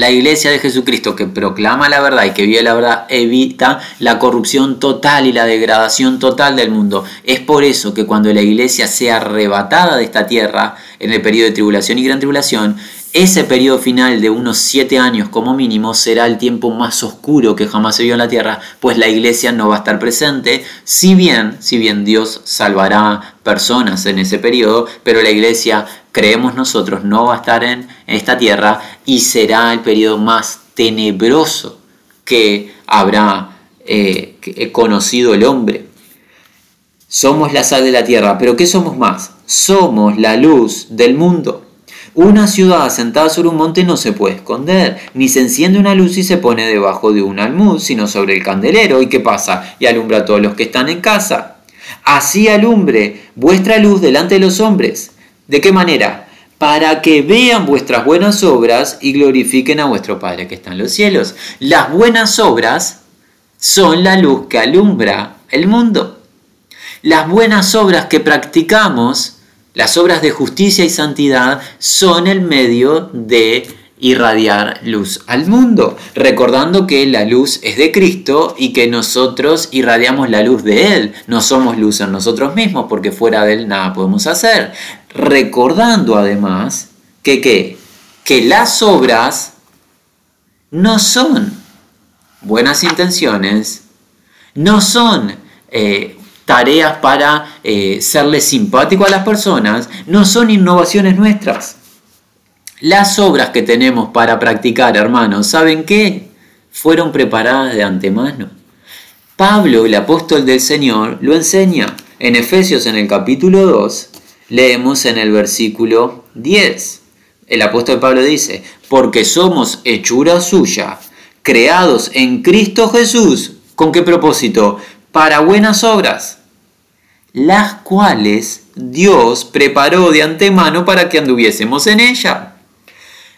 La iglesia de Jesucristo que proclama la verdad y que vive la verdad evita la corrupción total y la degradación total del mundo. Es por eso que cuando la iglesia sea arrebatada de esta tierra en el periodo de tribulación y gran tribulación, ese periodo final de unos siete años como mínimo será el tiempo más oscuro que jamás se vio en la tierra, pues la iglesia no va a estar presente, si bien, si bien Dios salvará personas en ese periodo, pero la iglesia, creemos nosotros, no va a estar en esta tierra y será el periodo más tenebroso que habrá eh, conocido el hombre. Somos la sal de la tierra, pero ¿qué somos más? Somos la luz del mundo. Una ciudad asentada sobre un monte no se puede esconder, ni se enciende una luz y se pone debajo de un almud, sino sobre el candelero. ¿Y qué pasa? Y alumbra a todos los que están en casa. Así alumbre vuestra luz delante de los hombres. ¿De qué manera? Para que vean vuestras buenas obras y glorifiquen a vuestro Padre que está en los cielos. Las buenas obras son la luz que alumbra el mundo. Las buenas obras que practicamos las obras de justicia y santidad son el medio de irradiar luz al mundo, recordando que la luz es de Cristo y que nosotros irradiamos la luz de Él, no somos luz en nosotros mismos porque fuera de Él nada podemos hacer. Recordando además que, que las obras no son buenas intenciones, no son eh, tareas para eh, serle simpático a las personas, no son innovaciones nuestras. Las obras que tenemos para practicar, hermanos, ¿saben qué? Fueron preparadas de antemano. Pablo, el apóstol del Señor, lo enseña. En Efesios en el capítulo 2, leemos en el versículo 10. El apóstol Pablo dice, porque somos hechura suya, creados en Cristo Jesús. ¿Con qué propósito? Para buenas obras las cuales Dios preparó de antemano para que anduviésemos en ella.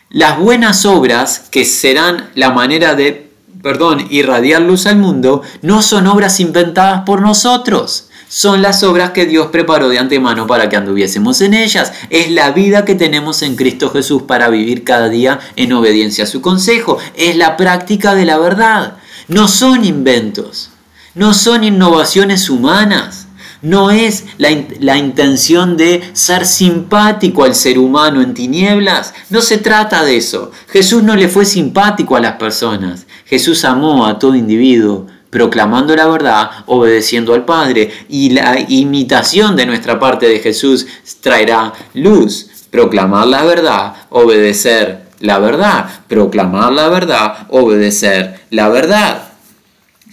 Las buenas obras, que serán la manera de, perdón, irradiar luz al mundo, no son obras inventadas por nosotros. Son las obras que Dios preparó de antemano para que anduviésemos en ellas. Es la vida que tenemos en Cristo Jesús para vivir cada día en obediencia a su consejo. Es la práctica de la verdad. No son inventos. No son innovaciones humanas no es la, intención de ser simpático al ser humano en tinieblas. No se trata de eso. Jesús no le fue simpático a las personas. Jesús amó a todo individuo, proclamando la verdad, obedeciendo al Padre. Y la imitación de nuestra parte de Jesús traerá luz. Proclamar la verdad, obedecer la verdad. Proclamar la verdad, obedecer la verdad.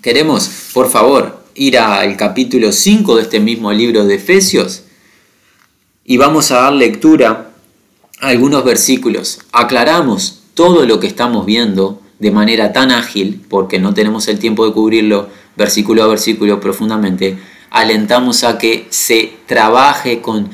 Queremos, por favor, ir al capítulo 5 de este mismo libro de Efesios y vamos a dar lectura a algunos versículos. Aclaramos todo lo que estamos viendo de manera tan ágil, porque no tenemos el tiempo de cubrirlo versículo a versículo profundamente, alentamos a que se trabaje con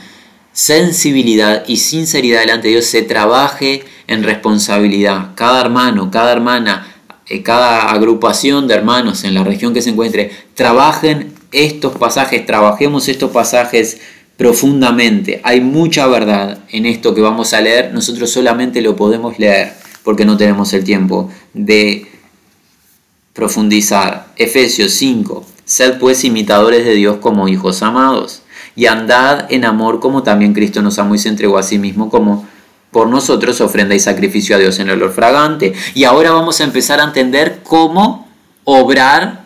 sensibilidad y sinceridad delante de Dios, se trabaje en responsabilidad. Cada hermano, cada hermana eh, cada agrupación de hermanos en la región que se encuentre, trabajen estos pasajes, trabajemos estos pasajes profundamente. Hay mucha verdad en esto que vamos a leer, nosotros solamente lo podemos leer porque no tenemos el tiempo de profundizar. Efesios 5. Sed pues imitadores de Dios como hijos amados, y andad en amor como también Cristo nos amó y se entregó a sí mismo como por nosotros ofrenda y sacrificio a Dios en olor fragante. Y ahora vamos a empezar a entender cómo obrar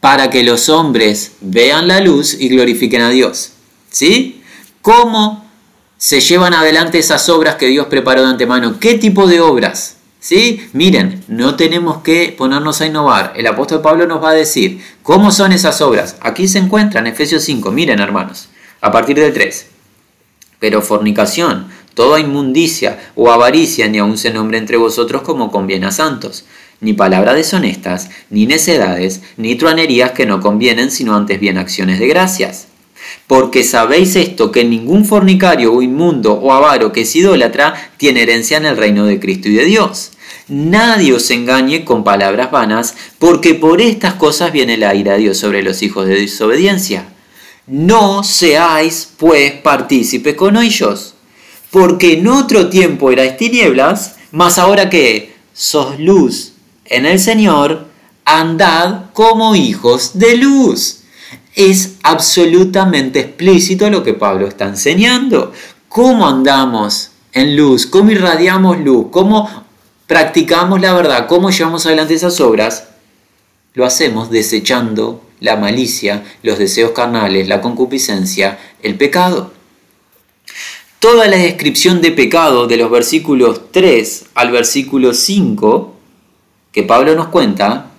para que los hombres vean la luz y glorifiquen a Dios. ¿Sí? ¿Cómo se llevan adelante esas obras que Dios preparó de antemano? ¿Qué tipo de obras? ¿Sí? Miren, no tenemos que ponernos a innovar. El apóstol Pablo nos va a decir cómo son esas obras. Aquí se encuentran, Efesios 5. Miren, hermanos, a partir del 3. Pero fornicación, toda inmundicia o avaricia ni aun se nombre entre vosotros como conviene a santos, ni palabras deshonestas, ni necedades, ni truanerías que no convienen, sino antes bien acciones de gracias. Porque sabéis esto, que ningún fornicario o inmundo o avaro que es idólatra tiene herencia en el reino de Cristo y de Dios. Nadie os engañe con palabras vanas, porque por estas cosas viene la ira de Dios sobre los hijos de desobediencia. No seáis, pues, partícipe con ellos porque en otro tiempo erais tinieblas, mas ahora que sos luz en el Señor, andad como hijos de luz. Es absolutamente explícito lo que Pablo está enseñando. ¿Cómo andamos en luz? ¿Cómo irradiamos luz? ¿Cómo practicamos la verdad? ¿Cómo llevamos adelante esas obras? Lo hacemos desechando la malicia, los deseos carnales, la concupiscencia, el pecado. Toda la descripción de pecado de los versículos 3 al versículo 5 que Pablo nos cuenta,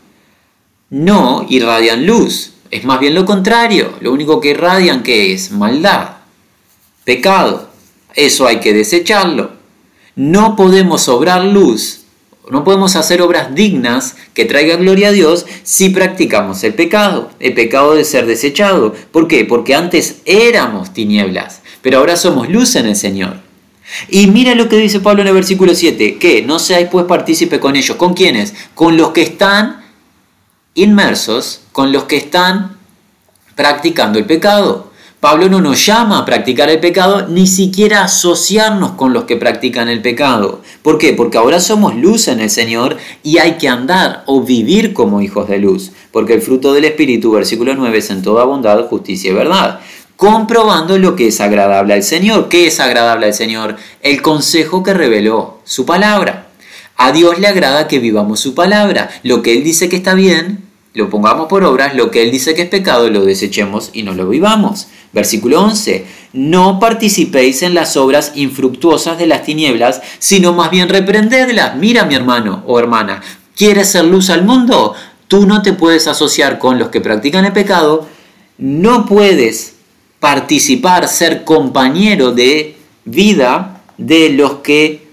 no irradian luz, es más bien lo contrario, lo único que irradian que es maldad, pecado, eso hay que desecharlo. No podemos obrar luz, no podemos hacer obras dignas que traigan gloria a Dios si practicamos el pecado, el pecado de ser desechado. ¿Por qué? Porque antes éramos tinieblas, pero ahora somos luz en el Señor. Y mira lo que dice Pablo en el versículo 7, que no seáis pues partícipe con ellos. ¿Con quiénes? Con los que están inmersos, con los que están practicando el pecado. Pablo no nos llama a practicar el pecado, ni siquiera asociarnos con los que practican el pecado. ¿Por qué? Porque ahora somos luz en el Señor y hay que andar o vivir como hijos de luz. Porque el fruto del Espíritu, versículo 9, es en toda bondad, justicia y verdad. Comprobando lo que es agradable al Señor. ¿Qué es agradable al Señor? El consejo que reveló su palabra. A Dios le agrada que vivamos su palabra. Lo que Él dice que está bien, lo pongamos por obras, lo que Él dice que es pecado, lo desechemos y no lo vivamos. Versículo 11. No participéis en las obras infructuosas de las tinieblas, sino más bien reprendedlas. Mira mi hermano o hermana, ¿quieres ser luz al mundo? Tú no te puedes asociar con los que practican el pecado, no puedes participar, ser compañero de vida de los que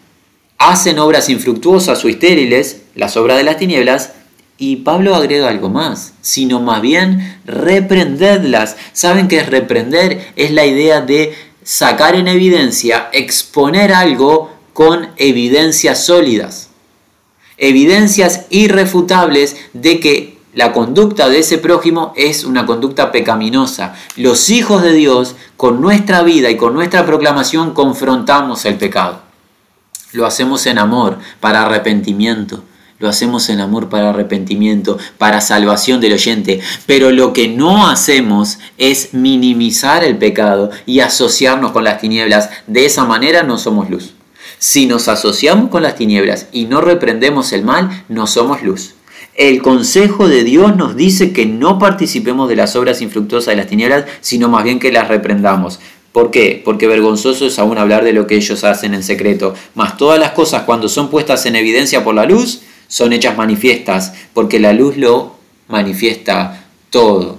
hacen obras infructuosas o estériles, las obras de las tinieblas, y Pablo agrega algo más, sino más bien reprendedlas. ¿Saben qué es reprender? Es la idea de sacar en evidencia, exponer algo con evidencias sólidas, evidencias irrefutables de que la conducta de ese prójimo es una conducta pecaminosa. Los hijos de Dios, con nuestra vida y con nuestra proclamación, confrontamos el pecado. Lo hacemos en amor, para arrepentimiento lo hacemos en amor para arrepentimiento, para salvación del oyente. Pero lo que no hacemos es minimizar el pecado y asociarnos con las tinieblas. De esa manera no somos luz. Si nos asociamos con las tinieblas y no reprendemos el mal, no somos luz. El consejo de Dios nos dice que no participemos de las obras infructuosas de las tinieblas, sino más bien que las reprendamos. ¿Por qué? Porque vergonzoso es aún hablar de lo que ellos hacen en secreto. Mas todas las cosas cuando son puestas en evidencia por la luz, son hechas manifiestas, porque la luz lo manifiesta todo.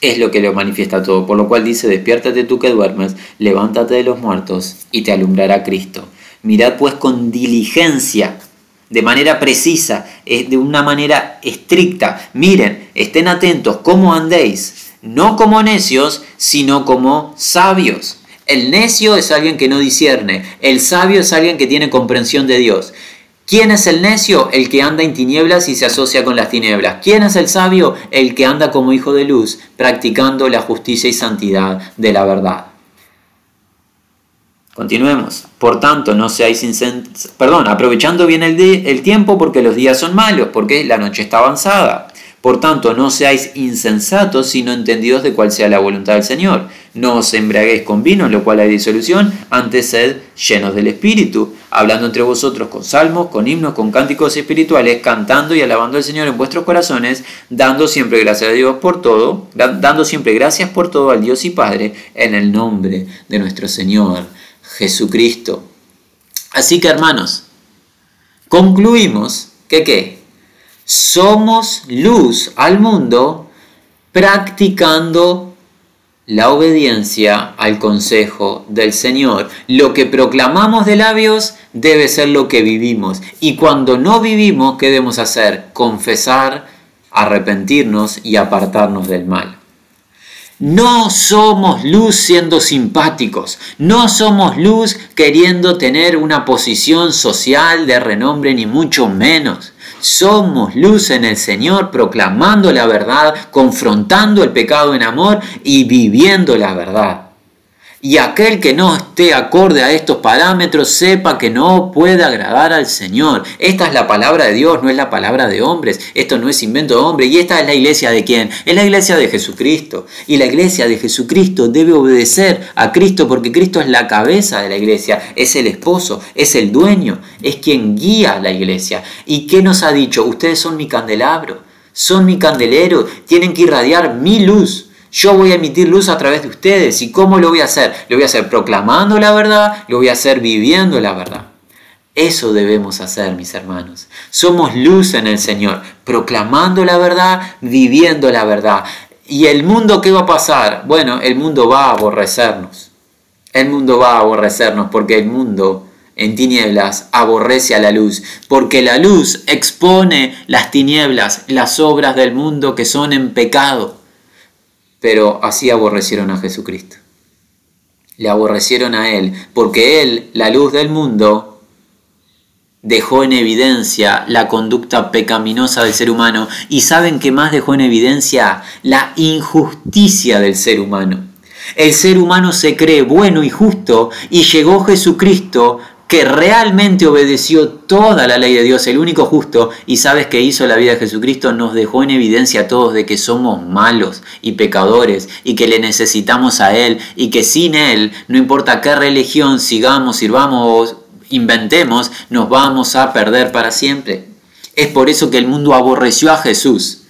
Es lo que lo manifiesta todo, por lo cual dice, despiértate tú que duermes, levántate de los muertos y te alumbrará Cristo. Mirad pues con diligencia, de manera precisa, de una manera estricta. Miren, estén atentos cómo andéis, no como necios, sino como sabios. El necio es alguien que no discierne, el sabio es alguien que tiene comprensión de Dios. ¿Quién es el necio? El que anda en tinieblas y se asocia con las tinieblas. ¿Quién es el sabio? El que anda como hijo de luz, practicando la justicia y santidad de la verdad. Continuemos. Por tanto, no seáis insensatos. Perdón, aprovechando bien el, el tiempo porque los días son malos, porque la noche está avanzada. Por tanto, no seáis insensatos, sino entendidos de cuál sea la voluntad del Señor. No os embriaguéis con vino, en lo cual hay disolución, antes sed llenos del Espíritu, hablando entre vosotros con salmos, con himnos, con cánticos espirituales, cantando y alabando al Señor en vuestros corazones, dando siempre gracias a Dios por todo, dando siempre gracias por todo al Dios y Padre, en el nombre de nuestro Señor Jesucristo. Así que hermanos, concluimos que qué? Somos luz al mundo practicando la obediencia al consejo del Señor. Lo que proclamamos de labios debe ser lo que vivimos. Y cuando no vivimos, ¿qué debemos hacer? Confesar, arrepentirnos y apartarnos del mal. No somos luz siendo simpáticos, no somos luz queriendo tener una posición social de renombre, ni mucho menos. Somos luz en el Señor, proclamando la verdad, confrontando el pecado en amor y viviendo la verdad. Y aquel que no esté acorde a estos parámetros sepa que no puede agradar al Señor. Esta es la palabra de Dios, no es la palabra de hombres. Esto no es invento de hombre. Y esta es la iglesia de quién? Es la iglesia de Jesucristo. Y la iglesia de Jesucristo debe obedecer a Cristo porque Cristo es la cabeza de la iglesia, es el esposo, es el dueño, es quien guía la iglesia. ¿Y qué nos ha dicho? Ustedes son mi candelabro, son mi candelero, tienen que irradiar mi luz. Yo voy a emitir luz a través de ustedes. ¿Y cómo lo voy a hacer? Lo voy a hacer proclamando la verdad, lo voy a hacer viviendo la verdad. Eso debemos hacer, mis hermanos. Somos luz en el Señor, proclamando la verdad, viviendo la verdad. ¿Y el mundo qué va a pasar? Bueno, el mundo va a aborrecernos. El mundo va a aborrecernos porque el mundo en tinieblas aborrece a la luz, porque la luz expone las tinieblas, las obras del mundo que son en pecado. Pero así aborrecieron a Jesucristo. Le aborrecieron a Él, porque Él, la luz del mundo, dejó en evidencia la conducta pecaminosa del ser humano. ¿Y saben qué más dejó en evidencia? La injusticia del ser humano. El ser humano se cree bueno y justo y llegó Jesucristo que realmente obedeció toda la ley de Dios, el único justo, y sabes que hizo la vida de Jesucristo, nos dejó en evidencia a todos de que somos malos y pecadores y que le necesitamos a Él y que sin Él, no importa qué religión sigamos, sirvamos o inventemos, nos vamos a perder para siempre. Es por eso que el mundo aborreció a Jesús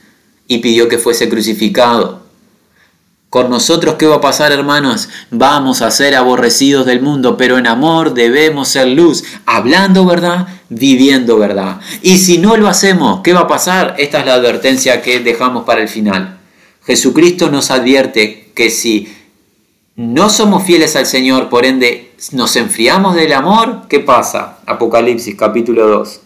y pidió que fuese crucificado. Con nosotros, ¿qué va a pasar, hermanos? Vamos a ser aborrecidos del mundo, pero en amor debemos ser luz, hablando verdad, viviendo verdad. Y si no lo hacemos, ¿qué va a pasar? Esta es la advertencia que dejamos para el final. Jesucristo nos advierte que si no somos fieles al Señor, por ende nos enfriamos del amor, ¿qué pasa? Apocalipsis capítulo 2.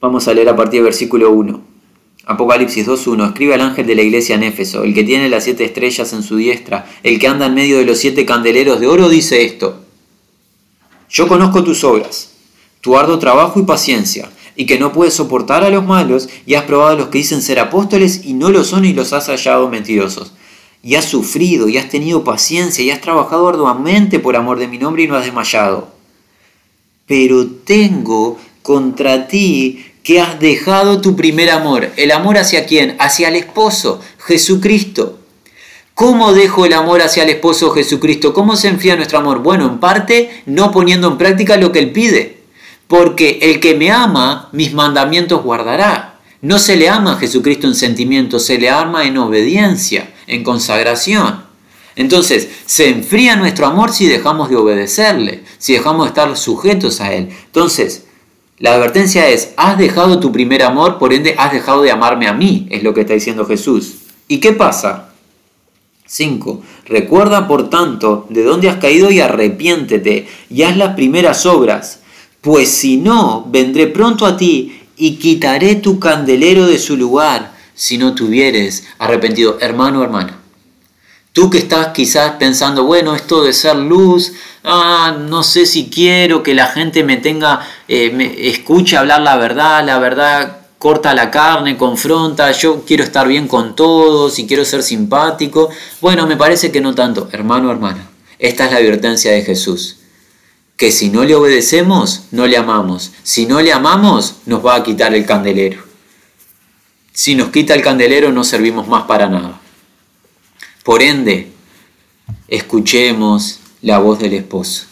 Vamos a leer a partir del versículo 1. Apocalipsis 2.1. Escribe al ángel de la iglesia en Éfeso, el que tiene las siete estrellas en su diestra, el que anda en medio de los siete candeleros de oro, dice esto. Yo conozco tus obras, tu arduo trabajo y paciencia, y que no puedes soportar a los malos, y has probado a los que dicen ser apóstoles y no lo son y los has hallado mentirosos. Y has sufrido, y has tenido paciencia, y has trabajado arduamente por amor de mi nombre y no has desmayado. Pero tengo contra ti que has dejado tu primer amor. ¿El amor hacia quién? Hacia el esposo, Jesucristo. ¿Cómo dejo el amor hacia el esposo Jesucristo? ¿Cómo se enfría nuestro amor? Bueno, en parte no poniendo en práctica lo que Él pide. Porque el que me ama, mis mandamientos guardará. No se le ama a Jesucristo en sentimiento, se le ama en obediencia, en consagración. Entonces, se enfría nuestro amor si dejamos de obedecerle, si dejamos de estar sujetos a Él. Entonces, la advertencia es, has dejado tu primer amor, por ende has dejado de amarme a mí, es lo que está diciendo Jesús. ¿Y qué pasa? 5. Recuerda por tanto de dónde has caído y arrepiéntete y haz las primeras obras, pues si no, vendré pronto a ti y quitaré tu candelero de su lugar si no tuvieres arrepentido. Hermano, hermana, tú que estás quizás pensando, bueno, esto de ser luz, ah, no sé si quiero que la gente me tenga, eh, me escuche hablar la verdad, la verdad corta la carne, confronta, yo quiero estar bien con todos y quiero ser simpático. Bueno, me parece que no tanto, hermano, hermana. Esta es la advertencia de Jesús. Que si no le obedecemos, no le amamos. Si no le amamos, nos va a quitar el candelero. Si nos quita el candelero, no servimos más para nada. Por ende, escuchemos la voz del esposo.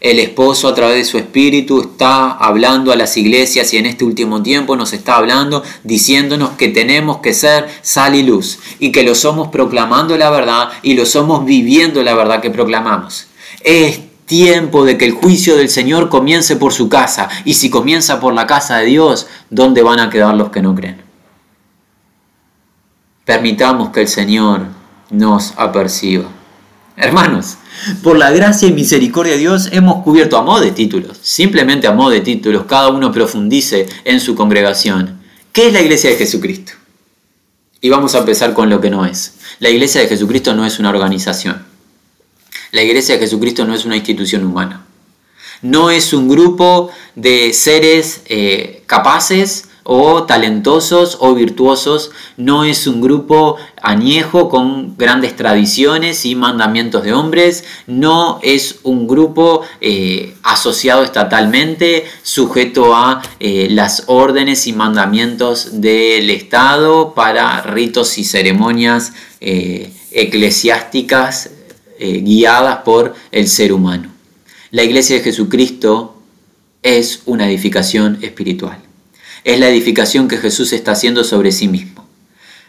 El esposo a través de su espíritu está hablando a las iglesias y en este último tiempo nos está hablando diciéndonos que tenemos que ser sal y luz y que lo somos proclamando la verdad y lo somos viviendo la verdad que proclamamos. Es tiempo de que el juicio del Señor comience por su casa y si comienza por la casa de Dios, ¿dónde van a quedar los que no creen? Permitamos que el Señor nos aperciba. Hermanos, por la gracia y misericordia de Dios hemos cubierto a modo de títulos, simplemente a modo de títulos, cada uno profundice en su congregación. ¿Qué es la iglesia de Jesucristo? Y vamos a empezar con lo que no es. La iglesia de Jesucristo no es una organización. La iglesia de Jesucristo no es una institución humana. No es un grupo de seres eh, capaces o talentosos o virtuosos, no es un grupo añejo con grandes tradiciones y mandamientos de hombres, no es un grupo eh, asociado estatalmente, sujeto a eh, las órdenes y mandamientos del Estado para ritos y ceremonias eh, eclesiásticas guiadas por el ser humano. La iglesia de Jesucristo es una edificación espiritual es la edificación que Jesús está haciendo sobre sí mismo.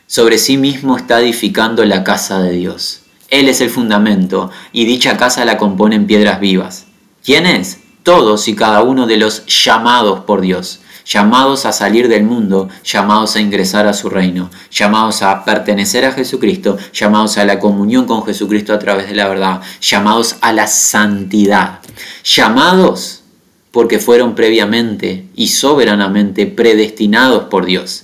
Sobre sí mismo está edificando la casa de Dios. Él es el fundamento y dicha casa la componen piedras vivas. ¿Quién es? Todos y cada uno de los llamados por Dios. llamados a salir del mundo, llamados a ingresar a su reino, llamados a pertenecer a Jesucristo, llamados a la comunión con Jesucristo a través de la verdad, llamados a la santidad, llamados porque fueron previamente y soberanamente predestinados por Dios.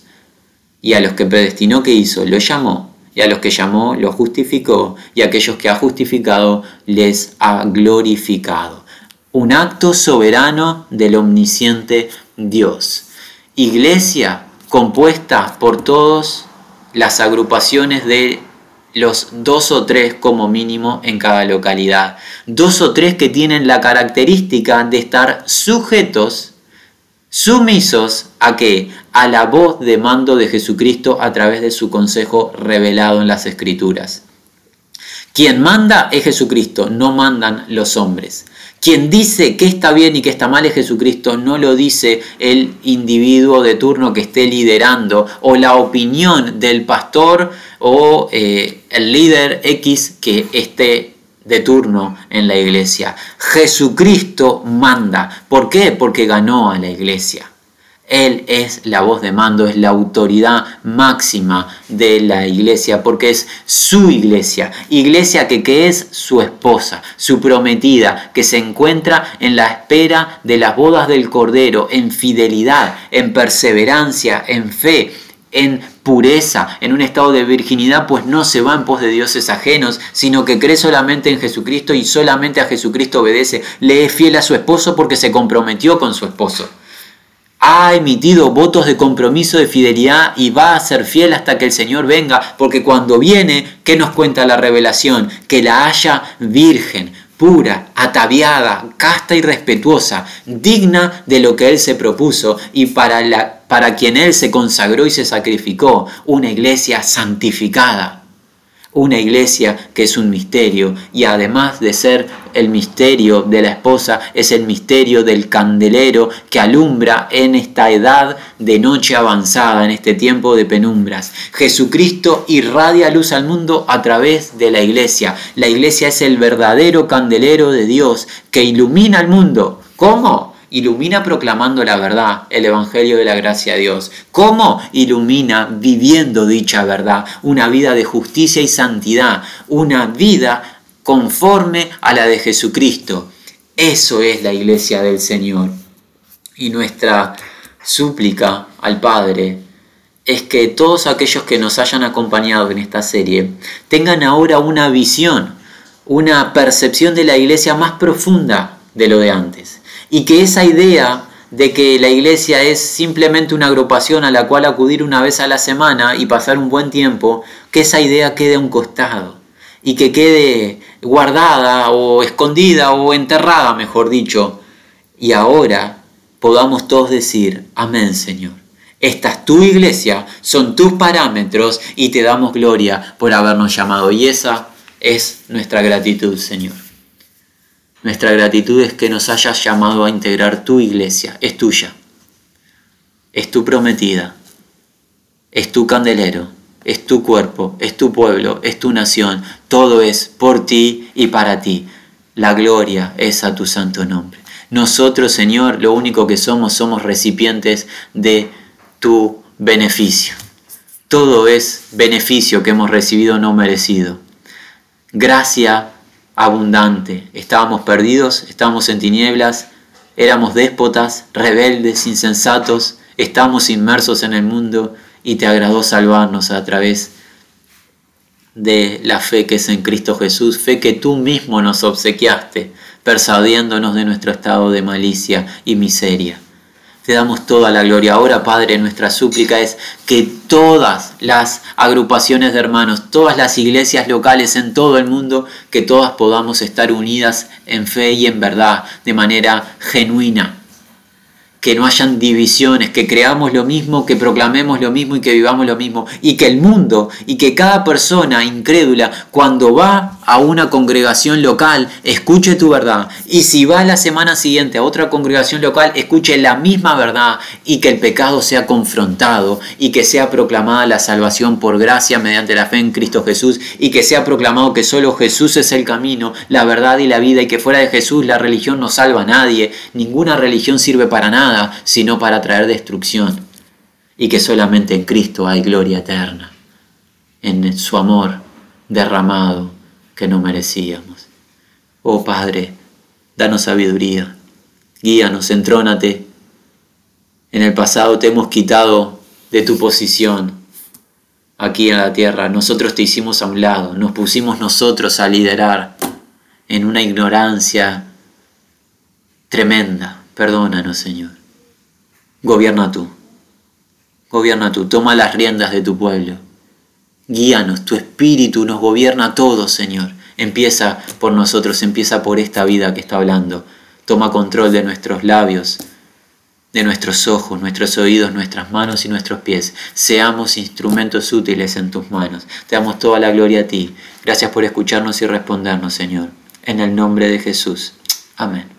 Y a los que predestinó, ¿qué hizo? Lo llamó. Y a los que llamó, lo justificó. Y a aquellos que ha justificado, les ha glorificado. Un acto soberano del omnisciente Dios. Iglesia compuesta por todas las agrupaciones de los dos o tres como mínimo en cada localidad. Dos o tres que tienen la característica de estar sujetos, sumisos a qué? A la voz de mando de Jesucristo a través de su consejo revelado en las Escrituras. Quien manda es Jesucristo, no mandan los hombres. Quien dice que está bien y que está mal es Jesucristo, no lo dice el individuo de turno que esté liderando o la opinión del pastor o eh, el líder X que esté de turno en la iglesia. Jesucristo manda. ¿Por qué? Porque ganó a la iglesia. Él es la voz de mando, es la autoridad máxima de la iglesia, porque es su iglesia, iglesia que, es su esposa, su prometida, que se encuentra en la espera de las bodas del Cordero, en fidelidad, en perseverancia, en fe, en pureza, en un estado de virginidad, pues no se va en pos de dioses ajenos, sino que cree solamente en Jesucristo y solamente a Jesucristo obedece. Le es fiel a su esposo porque se comprometió con su esposo ha emitido votos de compromiso de fidelidad y va a ser fiel hasta que el Señor venga, porque cuando viene, ¿qué nos cuenta la revelación? Que la haya virgen, pura, ataviada, casta y respetuosa, digna de lo que Él se propuso y para, la, para quien Él se consagró y se sacrificó, una iglesia santificada una iglesia que es un misterio y además de ser el misterio de la esposa, es el misterio del candelero que alumbra en esta edad de noche avanzada, en este tiempo de penumbras. Jesucristo irradia luz al mundo a través de la iglesia. La iglesia es el verdadero candelero de Dios que ilumina al mundo. ¿Cómo? ilumina proclamando la verdad, el Evangelio de la gracia de Dios. ¿Cómo ilumina viviendo dicha verdad? Una vida de justicia y santidad, una vida conforme a la de Jesucristo. Eso es la iglesia del Señor. Y nuestra súplica al Padre es que todos aquellos que nos hayan acompañado en esta serie tengan ahora una visión, una percepción de la iglesia más profunda de lo de antes y que esa idea de que la iglesia es simplemente una agrupación a la cual acudir una vez a la semana y pasar un buen tiempo, que esa idea quede a un costado y que quede guardada o escondida o enterrada, mejor dicho, y ahora podamos todos decir, amén Señor. Esta es tu iglesia, son tus parámetros y te damos gloria por habernos llamado. Y esa es nuestra gratitud, Señor. Nuestra gratitud es que nos hayas llamado a integrar tu iglesia, es tuya, es tu prometida, es tu candelero, es tu cuerpo, es tu pueblo, es tu nación, todo es por ti y para ti. La gloria es a tu santo nombre. Nosotros, Señor, lo único que somos, somos recipientes de tu beneficio. Todo es beneficio que hemos recibido no merecido. Gracia abundante. Estábamos perdidos, estábamos en tinieblas, éramos déspotas, rebeldes, insensatos, estamos inmersos en el mundo y te agradó salvarnos a través de la fe que es en Cristo Jesús, fe que tú mismo nos obsequiaste, persuadiéndonos de nuestro estado de malicia y miseria. Te damos toda la gloria. Ahora, Padre, nuestra súplica es que todas las agrupaciones de hermanos, todas las iglesias locales en todo el mundo, que todas podamos estar unidas en fe y en verdad, de manera genuina. Que no hayan divisiones, que creamos lo mismo, que proclamemos lo mismo y que vivamos lo mismo. Y que el mundo y que cada persona incrédula, cuando va a una congregación local, escuche tu verdad. Y si va la semana siguiente a otra congregación local, escuche la misma verdad y que el pecado sea confrontado y que sea proclamada la salvación por gracia mediante la fe en Cristo Jesús y que sea proclamado que solo Jesús es el camino, la verdad y la vida y que fuera de Jesús la religión no salva a nadie. Ninguna religión sirve para nada, sino para traer destrucción. Y que solamente en Cristo hay gloria eterna, en su amor derramado que no merecíamos. Oh Padre, danos sabiduría, guíanos, entrónate. En el pasado te hemos quitado de tu posición aquí en la tierra. Nosotros te hicimos a un lado, nos pusimos nosotros a liderar en una ignorancia tremenda. Perdónanos, Señor. Gobierna tú. Gobierna tú. Toma las riendas de tu pueblo. Guíanos, tu espíritu nos gobierna todo, Señor. Empieza por nosotros, empieza por esta vida que está hablando. Toma control de nuestros labios, de nuestros ojos, nuestros oídos, nuestras manos y nuestros pies. Seamos instrumentos útiles en tus manos. Te damos toda la gloria a ti. Gracias por escucharnos y respondernos, Señor. En el nombre de Jesús. Amén.